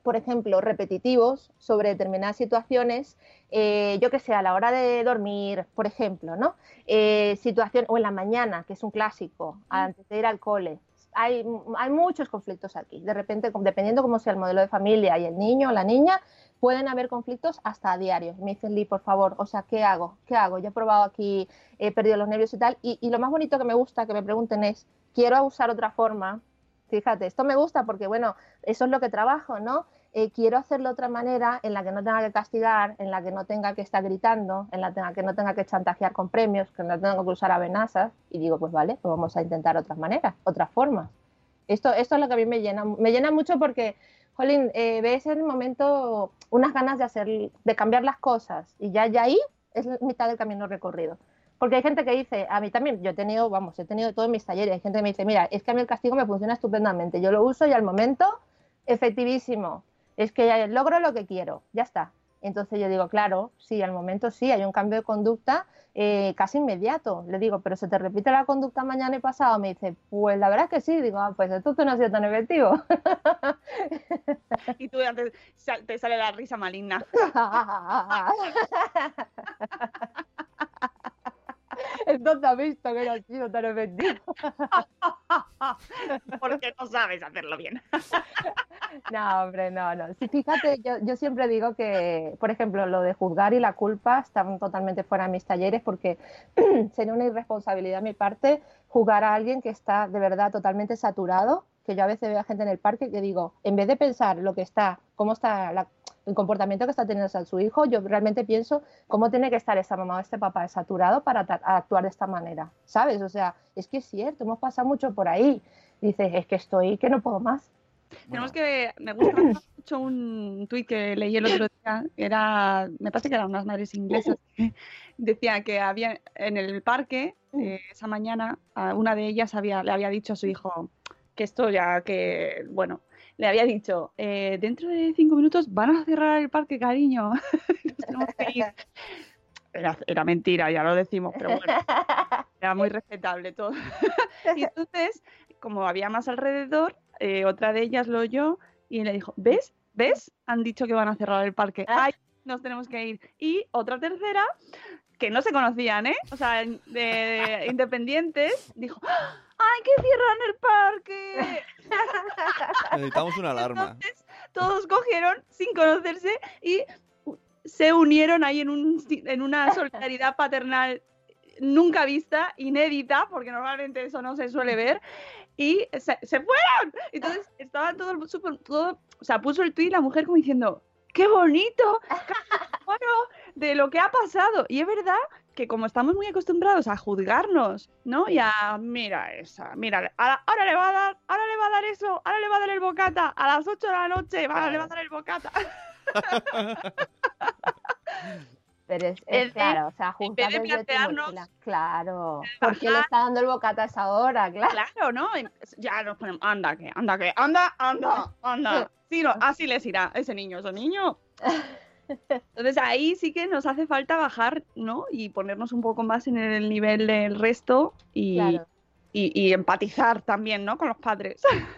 por ejemplo, repetitivos sobre determinadas situaciones, eh, yo que sé, a la hora de dormir, por ejemplo, ¿no? Eh, situación, o en la mañana, que es un clásico, antes de ir al cole. Hay, hay muchos conflictos aquí. De repente, dependiendo cómo sea el modelo de familia y el niño o la niña, pueden haber conflictos hasta a diario. Me dicen, Lee, por favor, o sea, ¿qué hago? ¿Qué hago? Yo he probado aquí, he perdido los nervios y tal. Y, y lo más bonito que me gusta que me pregunten es, ¿quiero usar otra forma? Fíjate, esto me gusta porque, bueno, eso es lo que trabajo, ¿no? Eh, quiero hacerlo de otra manera en la que no tenga que castigar, en la que no tenga que estar gritando, en la que no tenga que chantajear con premios, que no tenga que usar amenazas. Y digo, pues vale, pues vamos a intentar otras maneras, otras formas. Esto, esto es lo que a mí me llena, me llena mucho porque, Jolín, eh, ves en el momento unas ganas de hacer, de cambiar las cosas y ya, ya ahí es la mitad del camino recorrido. Porque hay gente que dice, a mí también, yo he tenido, vamos, he tenido todo en mis talleres, hay gente que me dice, mira, es que a mí el castigo me funciona estupendamente, yo lo uso y al momento, efectivísimo, es que logro lo que quiero, ya está. Entonces yo digo, claro, sí, al momento sí, hay un cambio de conducta eh, casi inmediato. Le digo, pero se te repite la conducta mañana y pasado. Me dice, pues la verdad es que sí. Digo, ah, pues entonces no ha sido tan efectivo. Y tú antes te sale la risa maligna. Entonces ha visto que no ha sido tan efectivo. Porque no sabes hacerlo bien. No, hombre, no, no. Sí, fíjate, yo, yo siempre digo que, por ejemplo, lo de juzgar y la culpa están totalmente fuera de mis talleres porque sería una irresponsabilidad de mi parte jugar a alguien que está de verdad totalmente saturado, que yo a veces veo a gente en el parque que digo, en vez de pensar lo que está, cómo está la- el comportamiento que está teniendo su hijo, yo realmente pienso cómo tiene que estar esta mamá o este papá saturado para actuar de esta manera, ¿sabes? O sea, es que es cierto, hemos pasado mucho por ahí. Dices, es que estoy, que no puedo más. Tenemos que. Me gusta mucho un tuit que leí el otro día. Era. Me parece que eran unas madres inglesas. que Decía que había en el parque, eh, esa mañana, a una de ellas había, le había dicho a su hijo que esto ya que. Bueno, le había dicho: eh, dentro de cinco minutos van a cerrar el parque, cariño. Era, era mentira, ya lo decimos, pero bueno, era muy respetable todo. y entonces, como había más alrededor, eh, otra de ellas lo oyó y le dijo, ¿ves? ¿Ves? Han dicho que van a cerrar el parque. ¡Ay, nos tenemos que ir! Y otra tercera, que no se conocían, ¿eh? O sea, de, de independientes, dijo, ¡ay, que cierran el parque! Necesitamos una alarma. Todos cogieron sin conocerse y se unieron ahí en, un, en una solidaridad paternal nunca vista, inédita, porque normalmente eso no se suele ver, y se, se fueron. Entonces estaba todo, el súper- todo, o sea, puso el tuit la mujer como diciendo, ¡qué bonito! Bueno, de lo que ha pasado. Y es verdad que como estamos muy acostumbrados a juzgarnos, ¿no? Y a, mira esa, mira, ahora, le va a dar, ahora le va a dar eso, ahora le va a dar el bocata, a las 8 de la noche, va, le va a dar el bocata. Pero es, es claro, o sea, en vez de plantearnos-. Claro, ¿por qué le está dando el bocata a esa hora? Claro. Claro, ¿no? Ya nos ponemos, anda que, anda que, anda, anda, anda. Sí, no, así les irá ese niño, ese niño. Entonces ahí sí que nos hace falta bajar, ¿no? Y ponernos un poco más en el nivel del resto y, Claro. y, y empatizar también, ¿no? Con los padres.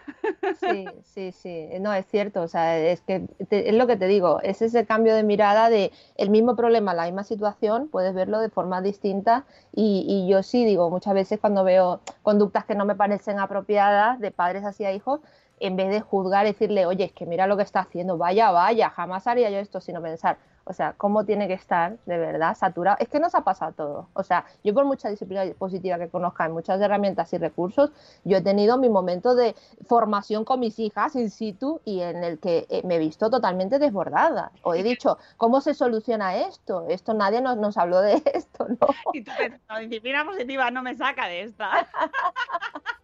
Sí, sí, sí, no, es cierto, o sea, es que te- es lo que te digo, es ese cambio de mirada de el mismo problema, la misma situación, puedes verlo de forma distinta y, y yo sí digo, muchas veces cuando veo conductas que no me parecen apropiadas de padres hacia hijos, en vez de juzgar, decirle, oye, es que mira lo que está haciendo, vaya, vaya, jamás haría yo esto, sino pensar, o sea, cómo tiene que estar de verdad saturado. Es que nos ha pasado todo. O sea, yo por mucha disciplina positiva que conozca en muchas herramientas y recursos, yo he tenido mi momento de formación con mis hijas in situ y en el que eh, me he visto totalmente desbordada. O he dicho, ¿cómo se soluciona esto? Esto nadie nos, nos habló de esto, ¿no? Y tú pensando, disciplina positiva no me saca de esta.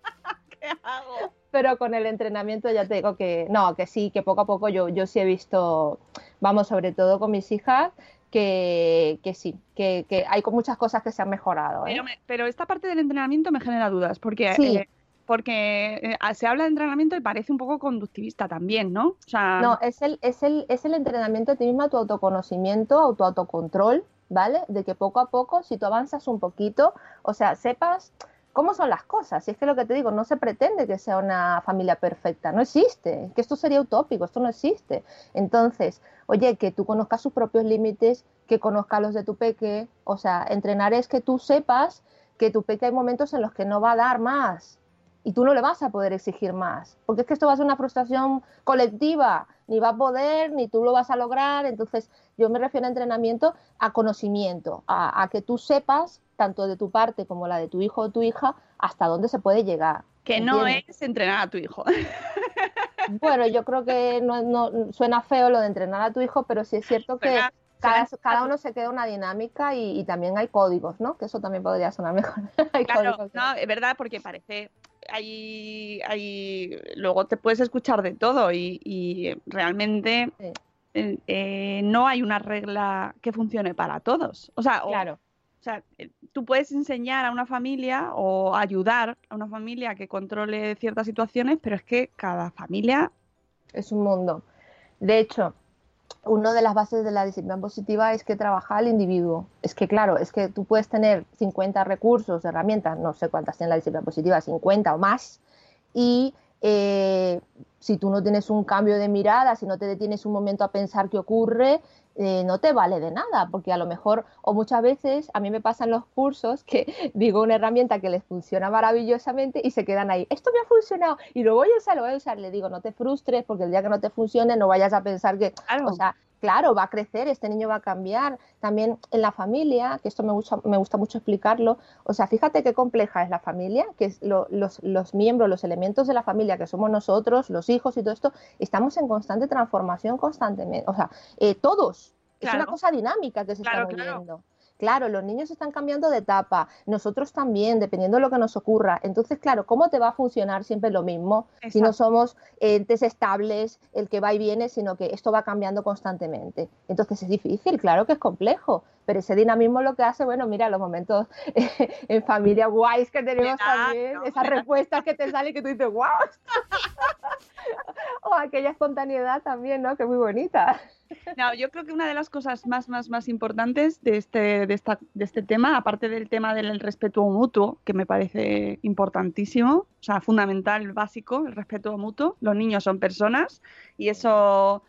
¿Qué hago? Pero con el entrenamiento ya te digo que no, que sí, que poco a poco yo, yo sí he visto, vamos, sobre todo con mis hijas, que, que sí, que, que hay con muchas cosas que se han mejorado. ¿eh? Pero, me- pero esta parte del entrenamiento me genera dudas, porque, Sí. eh, porque eh, se habla de entrenamiento y parece un poco conductivista también, ¿no? O sea, No, es el, es el, es el entrenamiento de ti misma, tu autoconocimiento, auto autocontrol, ¿vale? De que poco a poco, si tú avanzas un poquito, o sea, sepas cómo son las cosas. Y es que lo que te digo, no se pretende que sea una familia perfecta, no existe, que esto sería utópico, esto no existe. Entonces, oye, que tú conozcas sus propios límites, que conozcas los de tu peque, o sea, entrenar es que tú sepas que tu peque hay momentos en los que no va a dar más, y tú no le vas a poder exigir más, porque es que esto va a ser una frustración colectiva, ni va a poder, ni tú lo vas a lograr, entonces yo me refiero a entrenamiento, a conocimiento, a, a que tú sepas, tanto de tu parte como la de tu hijo o tu hija, hasta dónde se puede llegar. que no es entrenar a tu hijo. Bueno, yo creo que no, no- suena feo lo de entrenar a tu hijo, pero sí es cierto que Suena- cada, suena- cada uno se queda una dinámica y, y también hay códigos, ¿no? Que eso también podría sonar mejor. Hay Claro, códigos. no, es verdad, porque parece. Hay, hay, luego te puedes escuchar de todo y, y realmente Sí. eh, eh, no hay una regla que funcione para todos. O sea, o- Claro. Sea, eh, tú puedes enseñar a una familia o ayudar a una familia que controle ciertas situaciones, pero es que cada familia es un mundo. De hecho, una de las bases de la disciplina positiva es que trabaja al individuo. Es que, claro, es que tú puedes tener 50 recursos, herramientas, no sé cuántas tiene la disciplina positiva, 50 o más, y eh, si tú no tienes un cambio de mirada, si no te detienes un momento a pensar qué ocurre, eh, no te vale de nada, porque a lo mejor, o muchas veces, a mí me pasan los cursos que digo una herramienta que les funciona maravillosamente y se quedan ahí, esto me ha funcionado y lo voy a usar, lo voy a usar, le digo, no te frustres porque el día que no te funcione no vayas a pensar que, o sea, claro, va a crecer, este niño va a cambiar. También en la familia, que esto me gusta, me gusta mucho explicarlo, o sea, fíjate qué compleja es la familia, que es los, los, miembros, los elementos de la familia, que somos nosotros, los hijos y todo esto, estamos en constante transformación constantemente, o sea, eh, todos. Es una cosa dinámica que se está moviendo. Claro, los niños están cambiando de etapa, nosotros también, dependiendo de lo que nos ocurra. Entonces, claro, ¿cómo te va a funcionar siempre lo mismo si no somos entes estables, el que va y viene, sino que esto va cambiando constantemente? Entonces es difícil, claro que es complejo, pero ese dinamismo lo que hace, bueno, mira, los momentos en familia guays que tenemos también, esas respuestas que te salen que tú dices, wow, aquella espontaneidad también, ¿no? Que muy bonita. No, yo creo que una de las cosas más, más, más importantes de este, de, esta, de este tema, aparte del tema del respeto mutuo, que me parece importantísimo, o sea, fundamental, básico, el respeto mutuo. Los niños son personas y eso,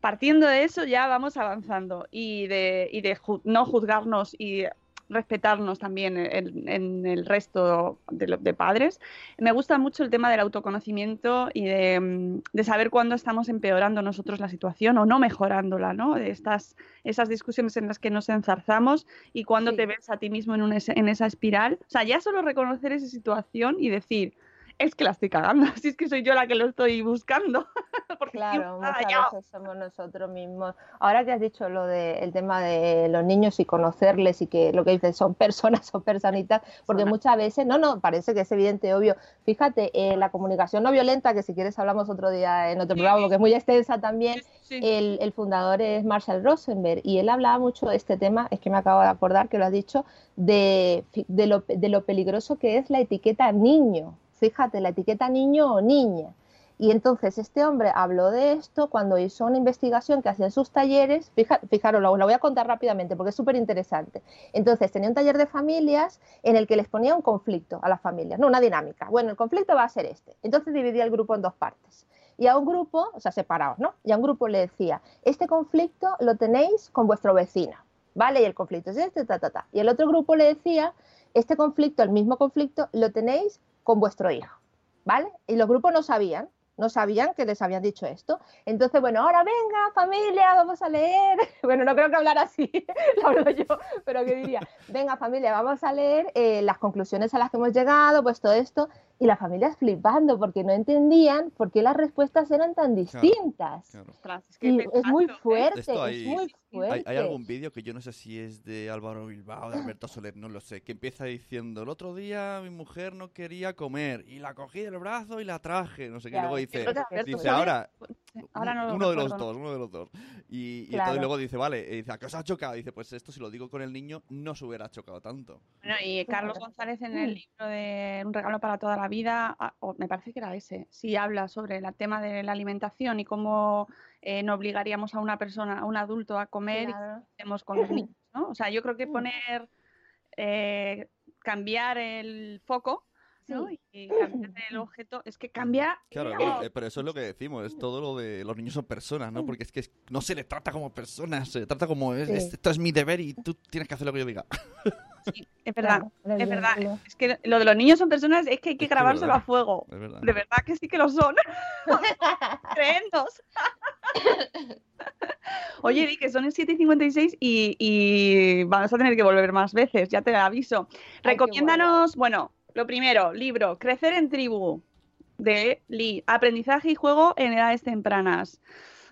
partiendo de eso, ya vamos avanzando y de, y de no juzgarnos y respetarnos también en, el resto de, padres. Me gusta mucho el tema del autoconocimiento y de, saber cuándo estamos empeorando nosotros la situación o no mejorándola, ¿no? De estas, esas discusiones en las que nos enzarzamos y cuando te ves a ti mismo en, en esa espiral. O sea, ya solo reconocer esa situación y decir, es que la estoy cagando, si es que soy yo la que lo estoy buscando. claro, muchas veces somos nosotros mismos. Ahora que has dicho lo del tema de los niños y conocerles y que lo que dices son personas o personitas, porque muchas veces, no, no, parece que es evidente, obvio. Fíjate, eh, la comunicación no violenta, que si quieres hablamos otro día en otro programa, porque es muy extensa también, el, el, fundador es Marshall Rosenberg y él hablaba mucho de este tema, es que me acabo de acordar que lo has dicho, de, de, lo, de lo peligroso que es la etiqueta niño fíjate, la etiqueta niño o niña. Y entonces este hombre habló de esto cuando hizo una investigación que hacía en sus talleres. fijaros, la, voy a contar rápidamente porque es súper interesante. Entonces tenía un taller de familias en el que les ponía un conflicto a las familias, no una dinámica. Bueno, el conflicto va a ser este. Entonces dividía el grupo en dos partes. Y a un grupo, o sea, separados, ¿no? Y a un grupo le decía, este conflicto lo tenéis con vuestro vecino, ¿vale? Y el conflicto es este, ta, ta, ta. Y el otro grupo le decía, este conflicto, el mismo conflicto, lo tenéis con vuestro hijo, ¿vale? Y los grupos no sabían, no sabían que les habían dicho esto. Entonces, bueno, ahora venga familia, vamos a leer. Bueno, no creo que hablar así, lo hablo yo, pero que diría, venga familia, vamos a leer eh, las conclusiones a las que hemos llegado, pues todo esto y las familias flipando porque no entendían por qué las respuestas eran tan distintas. Es, muy fuerte, es muy fuerte. Hay, algún vídeo que yo no sé si es de Álvaro Bilbao, de Alberto Soler, no lo sé, que empieza diciendo, el otro día mi mujer no quería comer y la cogí del brazo y la traje, no sé qué, luego dice, dice ahora, uno de los dos, uno de los dos. Y, luego dice, vale, y dice, ¿a qué os ha chocado? dice, pues esto si lo digo con el niño no se hubiera chocado tanto. Bueno, y Carlos González en el libro de Un regalo para toda la vida, ah, me parece que era ese, sí habla sobre el tema de la alimentación y cómo eh, no obligaríamos a una persona, a un adulto a comer y hacemos con los niños, ¿no? O sea, yo creo que mm. poner, eh, cambiar el foco y cambiar el objeto, es que cambia. Claro, eh, pero eso es lo que decimos, es todo lo de los niños son personas, ¿no? Porque es que no se les trata como personas, se les trata como esto es mi deber y tú tienes que hacer lo que yo diga. Sí, es verdad, es verdad. Es que lo de los niños son personas, es que hay que grabárselo a fuego. De verdad que sí que lo son. Creenos. Oye, di que son el 7.56 y, y vamos a tener que volver más veces, ya te aviso. Recomiéndanos, bueno, lo primero, libro, Crecer en tribu, de Lee, Aprendizaje y juego en edades tempranas.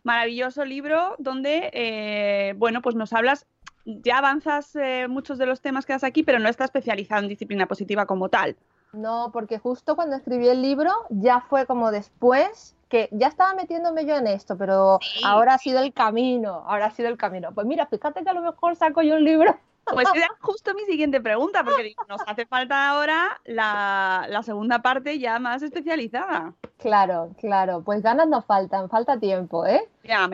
Maravilloso libro donde, eh, bueno, pues nos hablas ya avanzas eh, muchos de los temas que das aquí, pero no está especializado en disciplina positiva como tal. No, porque justo cuando escribí el libro ya fue como después que ya estaba metiéndome yo en esto, pero ahora ha sido el camino, ahora ha sido el camino. Pues mira, fíjate que a lo mejor saco yo un libro pues era justo mi siguiente pregunta, porque nos hace falta ahora la, segunda parte ya más especializada. Claro, claro, pues ganas no faltan, falta tiempo, ¿eh?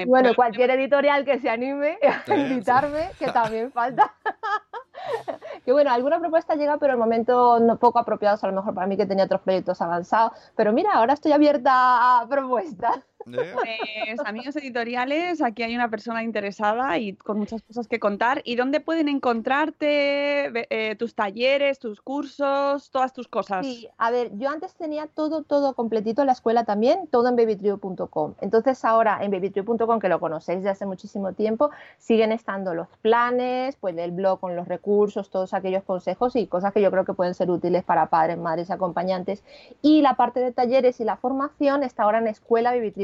bueno, cualquier editorial que se anime a invitarme, que también falta. que bueno, alguna propuesta llega, pero el momento no poco apropiados a lo mejor para mí que tenía otros proyectos avanzados. Pero mira, ahora estoy abierta a propuestas. Pues, amigos editoriales, aquí hay una persona interesada y con muchas cosas que contar. ¿Y dónde pueden encontrarte eh, tus talleres, tus cursos, todas tus cosas? Sí, a ver, yo antes tenía todo, todo completito en la escuela también, todo en babytrio.com. Entonces ahora en babytrio.com, que lo conocéis de hace muchísimo tiempo, siguen estando los planes, pues el blog con los recursos, todos aquellos consejos y cosas que yo creo que pueden ser útiles para padres, madres acompañantes. Y la parte de talleres y la formación está ahora en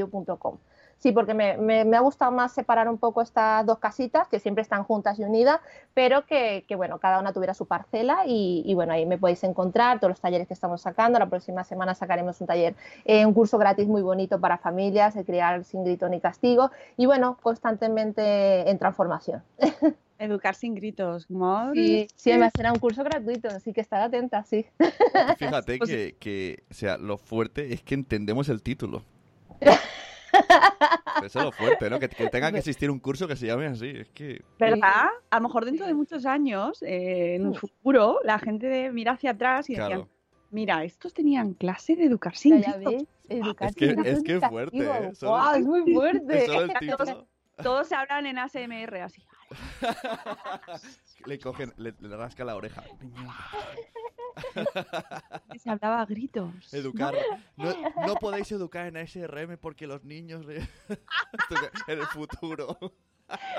escuelababytrio.com. Sí, porque me, me- me ha gustado más separar un poco estas dos casitas, que siempre están juntas y unidas, pero que, que, bueno, cada una tuviera su parcela y, y, bueno, ahí me podéis encontrar todos los talleres que estamos sacando. La próxima semana sacaremos un taller, eh, un curso gratis muy bonito para familias, de criar sin grito ni castigo y bueno, constantemente en transformación. Educar sin gritos. Madre Sí, sí, además será un curso gratuito, así que estar atenta, sí. Fíjate Pues que, que, o sea, lo fuerte es que entendemos el título. Eso es lo fuerte, ¿no? Que, que tenga que existir un curso que se llame así. Es que. ¿Verdad? A lo mejor dentro de muchos años, eh, en un futuro, la gente mira hacia atrás y Claro. decían, mira, estos tenían clase de educar sin Ya, ya gritos". veis, educar Es que- sin es que fuerte, ¿eh? Solo- Guau, es muy fuerte. Todos, todos se hablan en ASMR así. Le cogen, le, le rasca la oreja. Se hablaba a gritos. Educar. No, no podéis educar en ASRM porque los niños. en el futuro.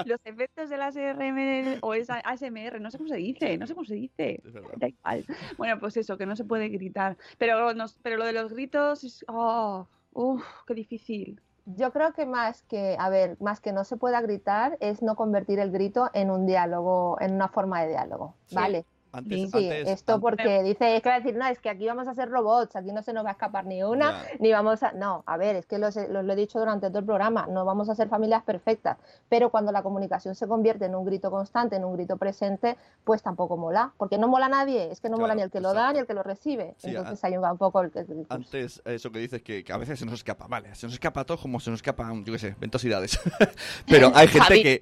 Los efectos del ASMR o es ASMR, no sé cómo se dice, no sé cómo se dice. Da igual. Bueno, pues eso, que no se puede gritar. Pero, nos- pero lo de los gritos es. ¡Oh! ¡Uf! ¡Qué difícil! Yo creo que más que, a ver, más que no se pueda gritar es no convertir el grito en un diálogo, en una forma de diálogo, Sí. ¿vale? Antes, Sí, antes, esto porque dice, es que va a decir, no, es que aquí vamos a ser robots, aquí no se nos va a escapar ni una, ni vamos a... No, a ver, es que lo, sé- lo- lo he dicho durante todo el programa, no vamos a ser familias perfectas, pero cuando la comunicación se convierte en un grito constante, en un grito presente, pues tampoco mola, porque no mola a nadie, es que no mola ni el que lo da ni el que lo recibe. Sí, Entonces va un poco el... el- el- Antes, eso que dices, que, que a veces se nos escapa, vale, se nos escapa todo como se nos escapan, yo qué sé, ventosidades. Pero hay gente que...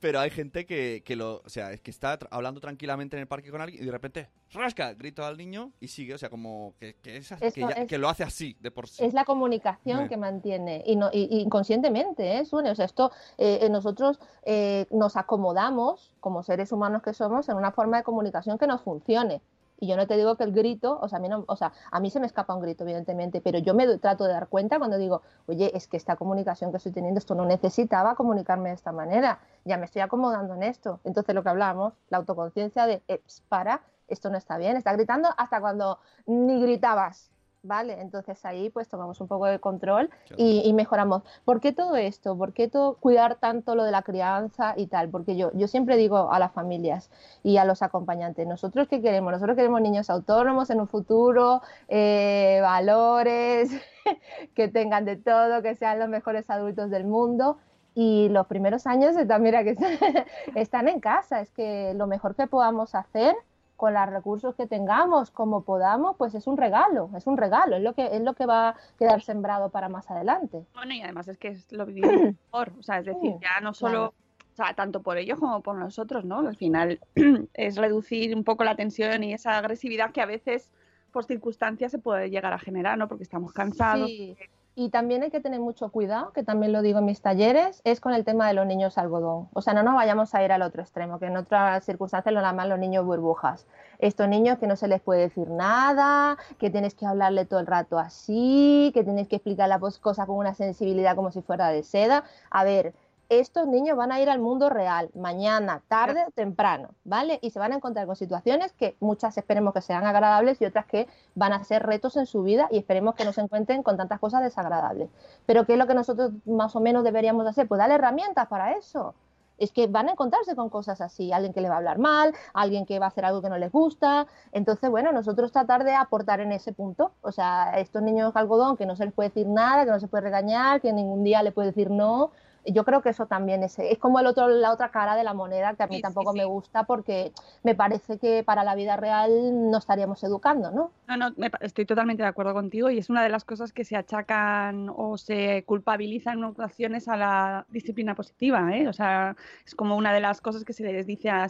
Pero hay gente que, que lo, o sea, es que está hablando tranquilamente en el parque con alguien y de repente, rasca, grito al niño y sigue, o sea, como que, que, es, que, Esto ya- es- que lo hace así, de por sí. Es la comunicación que mantiene y, no, y- y inconscientemente, ¿eh, Sune? O sea, esto eh, eh, nosotros eh, nos acomodamos como seres humanos que somos en una forma de comunicación que nos funcione. Y yo no te digo que el grito, o sea, a mí, no, o sea, a mí se me escapa un grito, evidentemente, pero yo me trato de dar cuenta cuando digo, oye, es que esta comunicación que estoy teniendo, esto no necesitaba comunicarme de esta manera, ya me estoy acomodando en esto. Entonces, lo que hablábamos, la autoconciencia de, "Eps, para, esto no está bien, está gritando hasta cuando ni gritabas, ¿vale? Entonces ahí pues tomamos un poco de control y, y mejoramos. ¿Por qué todo esto? ¿Por qué todo, cuidar tanto lo de la crianza y tal? Porque yo, yo siempre digo a las familias y a los acompañantes, ¿nosotros qué queremos? Nosotros queremos niños autónomos en un futuro, eh, valores, que tengan de todo, que sean los mejores adultos del mundo. Y los primeros años están, mira, que están en casa. Es que lo mejor que podamos hacer con los recursos que tengamos, como podamos, pues es un regalo, es un regalo, es lo que, es lo que va a quedar sembrado para más adelante. Bueno, y además es que es lo vivimos mejor. O sea, es decir, ya no solo. O sea, tanto por ellos como por nosotros, ¿no? Al final es reducir un poco la tensión y esa agresividad que a veces por circunstancias se puede llegar a generar, ¿no? Porque estamos cansados. Sí. Y también hay que tener mucho cuidado, que también lo digo en mis talleres, es con el tema de los niños algodón. O sea, no nos vayamos a ir al otro extremo, que en otras circunstancias lo llaman los niños burbujas. Estos niños que no se les puede decir nada, que tienes que hablarle todo el rato así, que tienes que explicar las cosas con una sensibilidad como si fuera de seda. A ver, estos niños van a ir al mundo real mañana, tarde o temprano, ¿vale? Y se van a encontrar con situaciones que muchas esperemos que sean agradables y otras que van a ser retos en su vida y esperemos que no se encuentren con tantas cosas desagradables. Pero ¿qué es lo que nosotros más o menos deberíamos hacer? Pues darle herramientas para eso. Es que van a encontrarse con cosas así, alguien que le va a hablar mal, alguien que va a hacer algo que no les gusta. Entonces, bueno, nosotros tratar de aportar en ese punto. O sea, estos niños algodón que no se les puede decir nada, que no se puede regañar, que ningún día le puede decir no, yo creo que eso también es, es como el otro, la otra cara de la moneda que a mí Sí, tampoco sí. me gusta porque me parece que para la vida real no estaríamos educando, ¿no? No, no, me estoy totalmente de acuerdo contigo y es una de las cosas que se achacan o se culpabilizan en ocasiones a la disciplina positiva, ¿eh? O sea, es como una de las cosas que se les dice a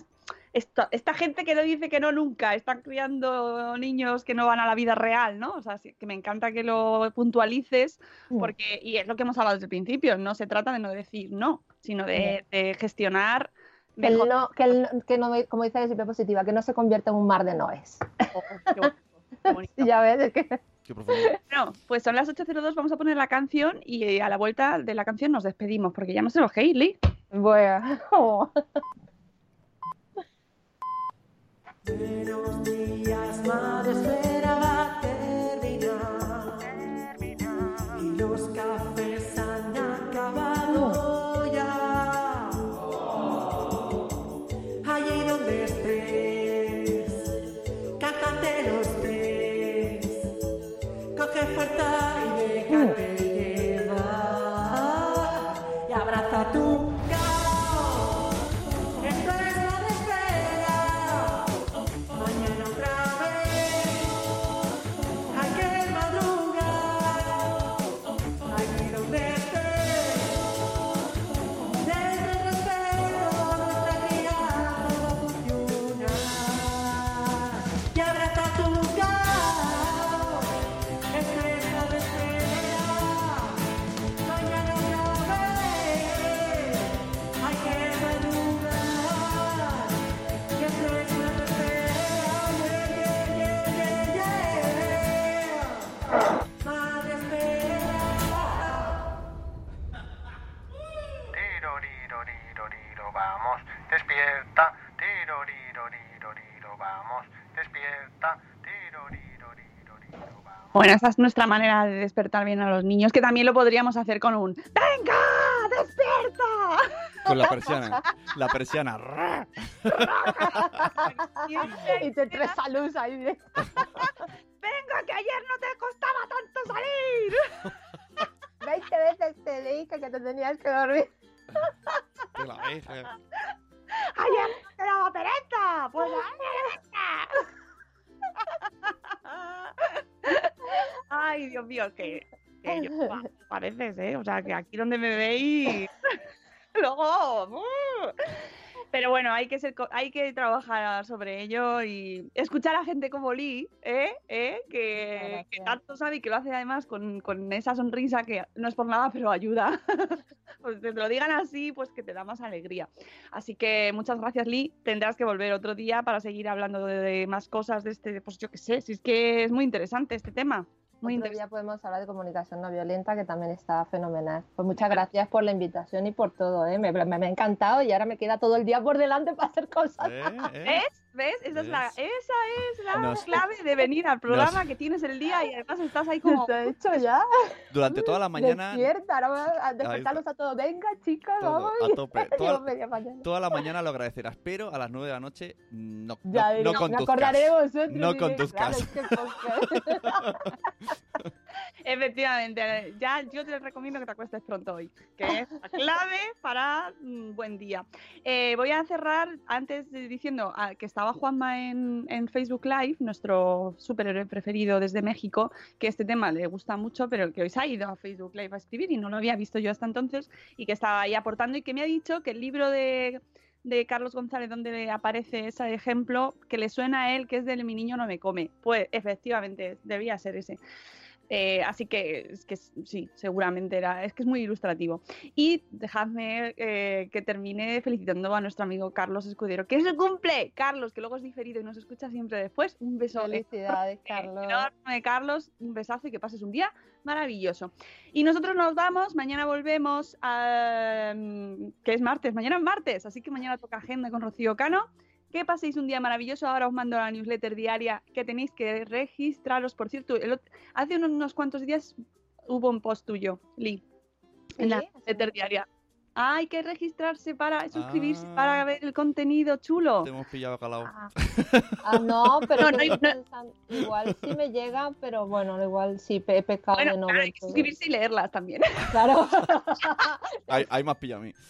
esto- esta gente que no dice que no nunca, están criando niños que no van a la vida real, ¿no? O sea, sí, que me encanta que lo puntualices, Mm. porque, y es lo que hemos hablado desde el principio, no se trata de no decir no, sino de, de gestionar Que, el mejor. no, que, el- que no, como dice la disciplina positiva, que no se convierta en un mar de noes. Qué bonito, qué bonito. Ya ves, es que... Qué profundo. Bueno, pues son las 8.02, vamos a poner la canción y a la vuelta de la canción nos despedimos, porque ya no se lo Hailey. Bueno. Buenos días, madre, espera va a terminar. Y los cafés vamos, despierta. Tiro, riro, riro, riro, vamos, despierta. Tiro, riro, riro, riro, vamos. Bueno, esa es nuestra manera de despertar bien a los niños, que también lo podríamos hacer con un ¡Venga! ¡Despierta! Con la persiana. La persiana. y te tres salud ahí. ¡Venga, que ayer no te costaba tanto salir! 20 veces te dije que te tenías que dormir. Te la deja. ¡Ayer no te daba pereza! ¡Pues Ay, Dios mío, que, que yo pa- pareces, ¿eh? O sea, que aquí donde me veis, luego... ¡uh! Pero bueno, hay que, ser, hay que trabajar sobre ello y escuchar a gente como Lee, ¿eh? ¿eh? Que, que tanto sabe y que lo hace además con, con esa sonrisa que no es por nada, pero ayuda. pues que te lo digan así, pues que te da más alegría. Así que muchas gracias, Lee. Tendrás que volver otro día para seguir hablando de, de más cosas de este, pues yo qué sé, si es que es muy interesante este tema. Muy Otro día podemos hablar de comunicación no violenta, que también está fenomenal. Pues muchas gracias por la invitación y por todo, ¿eh? me, me- me ha encantado y ahora me queda todo el día por delante para hacer cosas. ¿Eh? ¿Eh? ¿Ves? ¿Ves? Esa es la, esa es la Nos- clave de venir al programa que tienes el día y además estás ahí como... Está hecho ya. Durante toda la mañana. Despierta, ahora voy a despertarlos a todos. Venga, chicos, Todo, vamos. a tope. Toda-. Toda la mañana lo agradecerás, pero a las 9 de la noche no, Ya, no, no me conduzcas. acordaré de vosotros. No conduzcas. claro, es que podcast. Efectivamente, ya yo te recomiendo que te acuestes pronto hoy, que es la clave para un buen día. Eh, voy a cerrar antes diciendo ah, que estaba Juanma en, Facebook Live, nuestro superhéroe preferido desde México, que este tema le gusta mucho, pero que hoy se ha ido a Facebook Live a escribir y no lo había visto yo hasta entonces, y que estaba ahí aportando y que me ha dicho que el libro de, de Carlos González, donde aparece ese ejemplo, que le suena a él, que es del Mi niño no me come. Pues efectivamente, debía ser ese. Eh, así que, es que sí, seguramente era, es que es muy ilustrativo. Y dejadme eh, que termine felicitando a nuestro amigo Carlos Escudero, que es su cumple. Carlos, que luego es diferido y nos escucha siempre después. Un beso. Felicidades, Carlos. enorme, Carlos. Un besazo y que pases un día maravilloso. Y nosotros nos vamos, mañana volvemos, a, que es martes, mañana es martes, así que mañana toca agenda con Rocío Cano. Que paséis un día maravilloso. Ahora os mando la newsletter diaria que tenéis que registraros. Por cierto, el hace unos, unos cuantos días hubo un post tuyo, Lee, en la newsletter diaria. Hay que registrarse para suscribirse, Ah. para ver el contenido chulo. Te hemos pillado calado. Ah, no, pero No, que no hay- estoy no- pensando- igual sí me llega, pero bueno, igual sí he pecado Bueno, de no claro, hay que suscribirse y leerlas también. Claro. Ahí, ahí me has pillado a mí.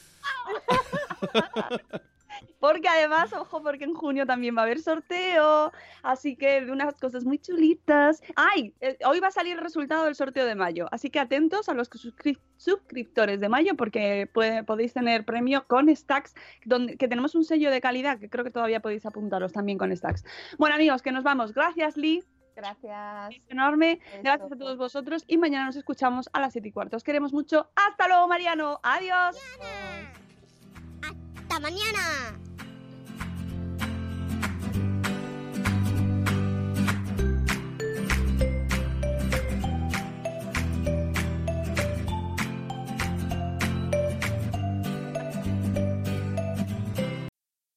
Porque además, ojo, porque en junio también va a haber sorteo, así que de unas cosas muy chulitas. ¡Ay! eh, Hoy va a salir el resultado del sorteo de mayo, así que atentos a los suscri- suscriptores de mayo porque puede- podéis tener premio con Stacks, donde, que tenemos un sello de calidad que creo que todavía podéis apuntaros también con Stacks. Bueno, amigos, que nos vamos. Gracias, Lee. Gracias. Enorme. Gracias a todos vosotros y mañana nos escuchamos a las 7 y cuarto. Os queremos mucho. Hasta luego, Mariano. Adiós. Mañana.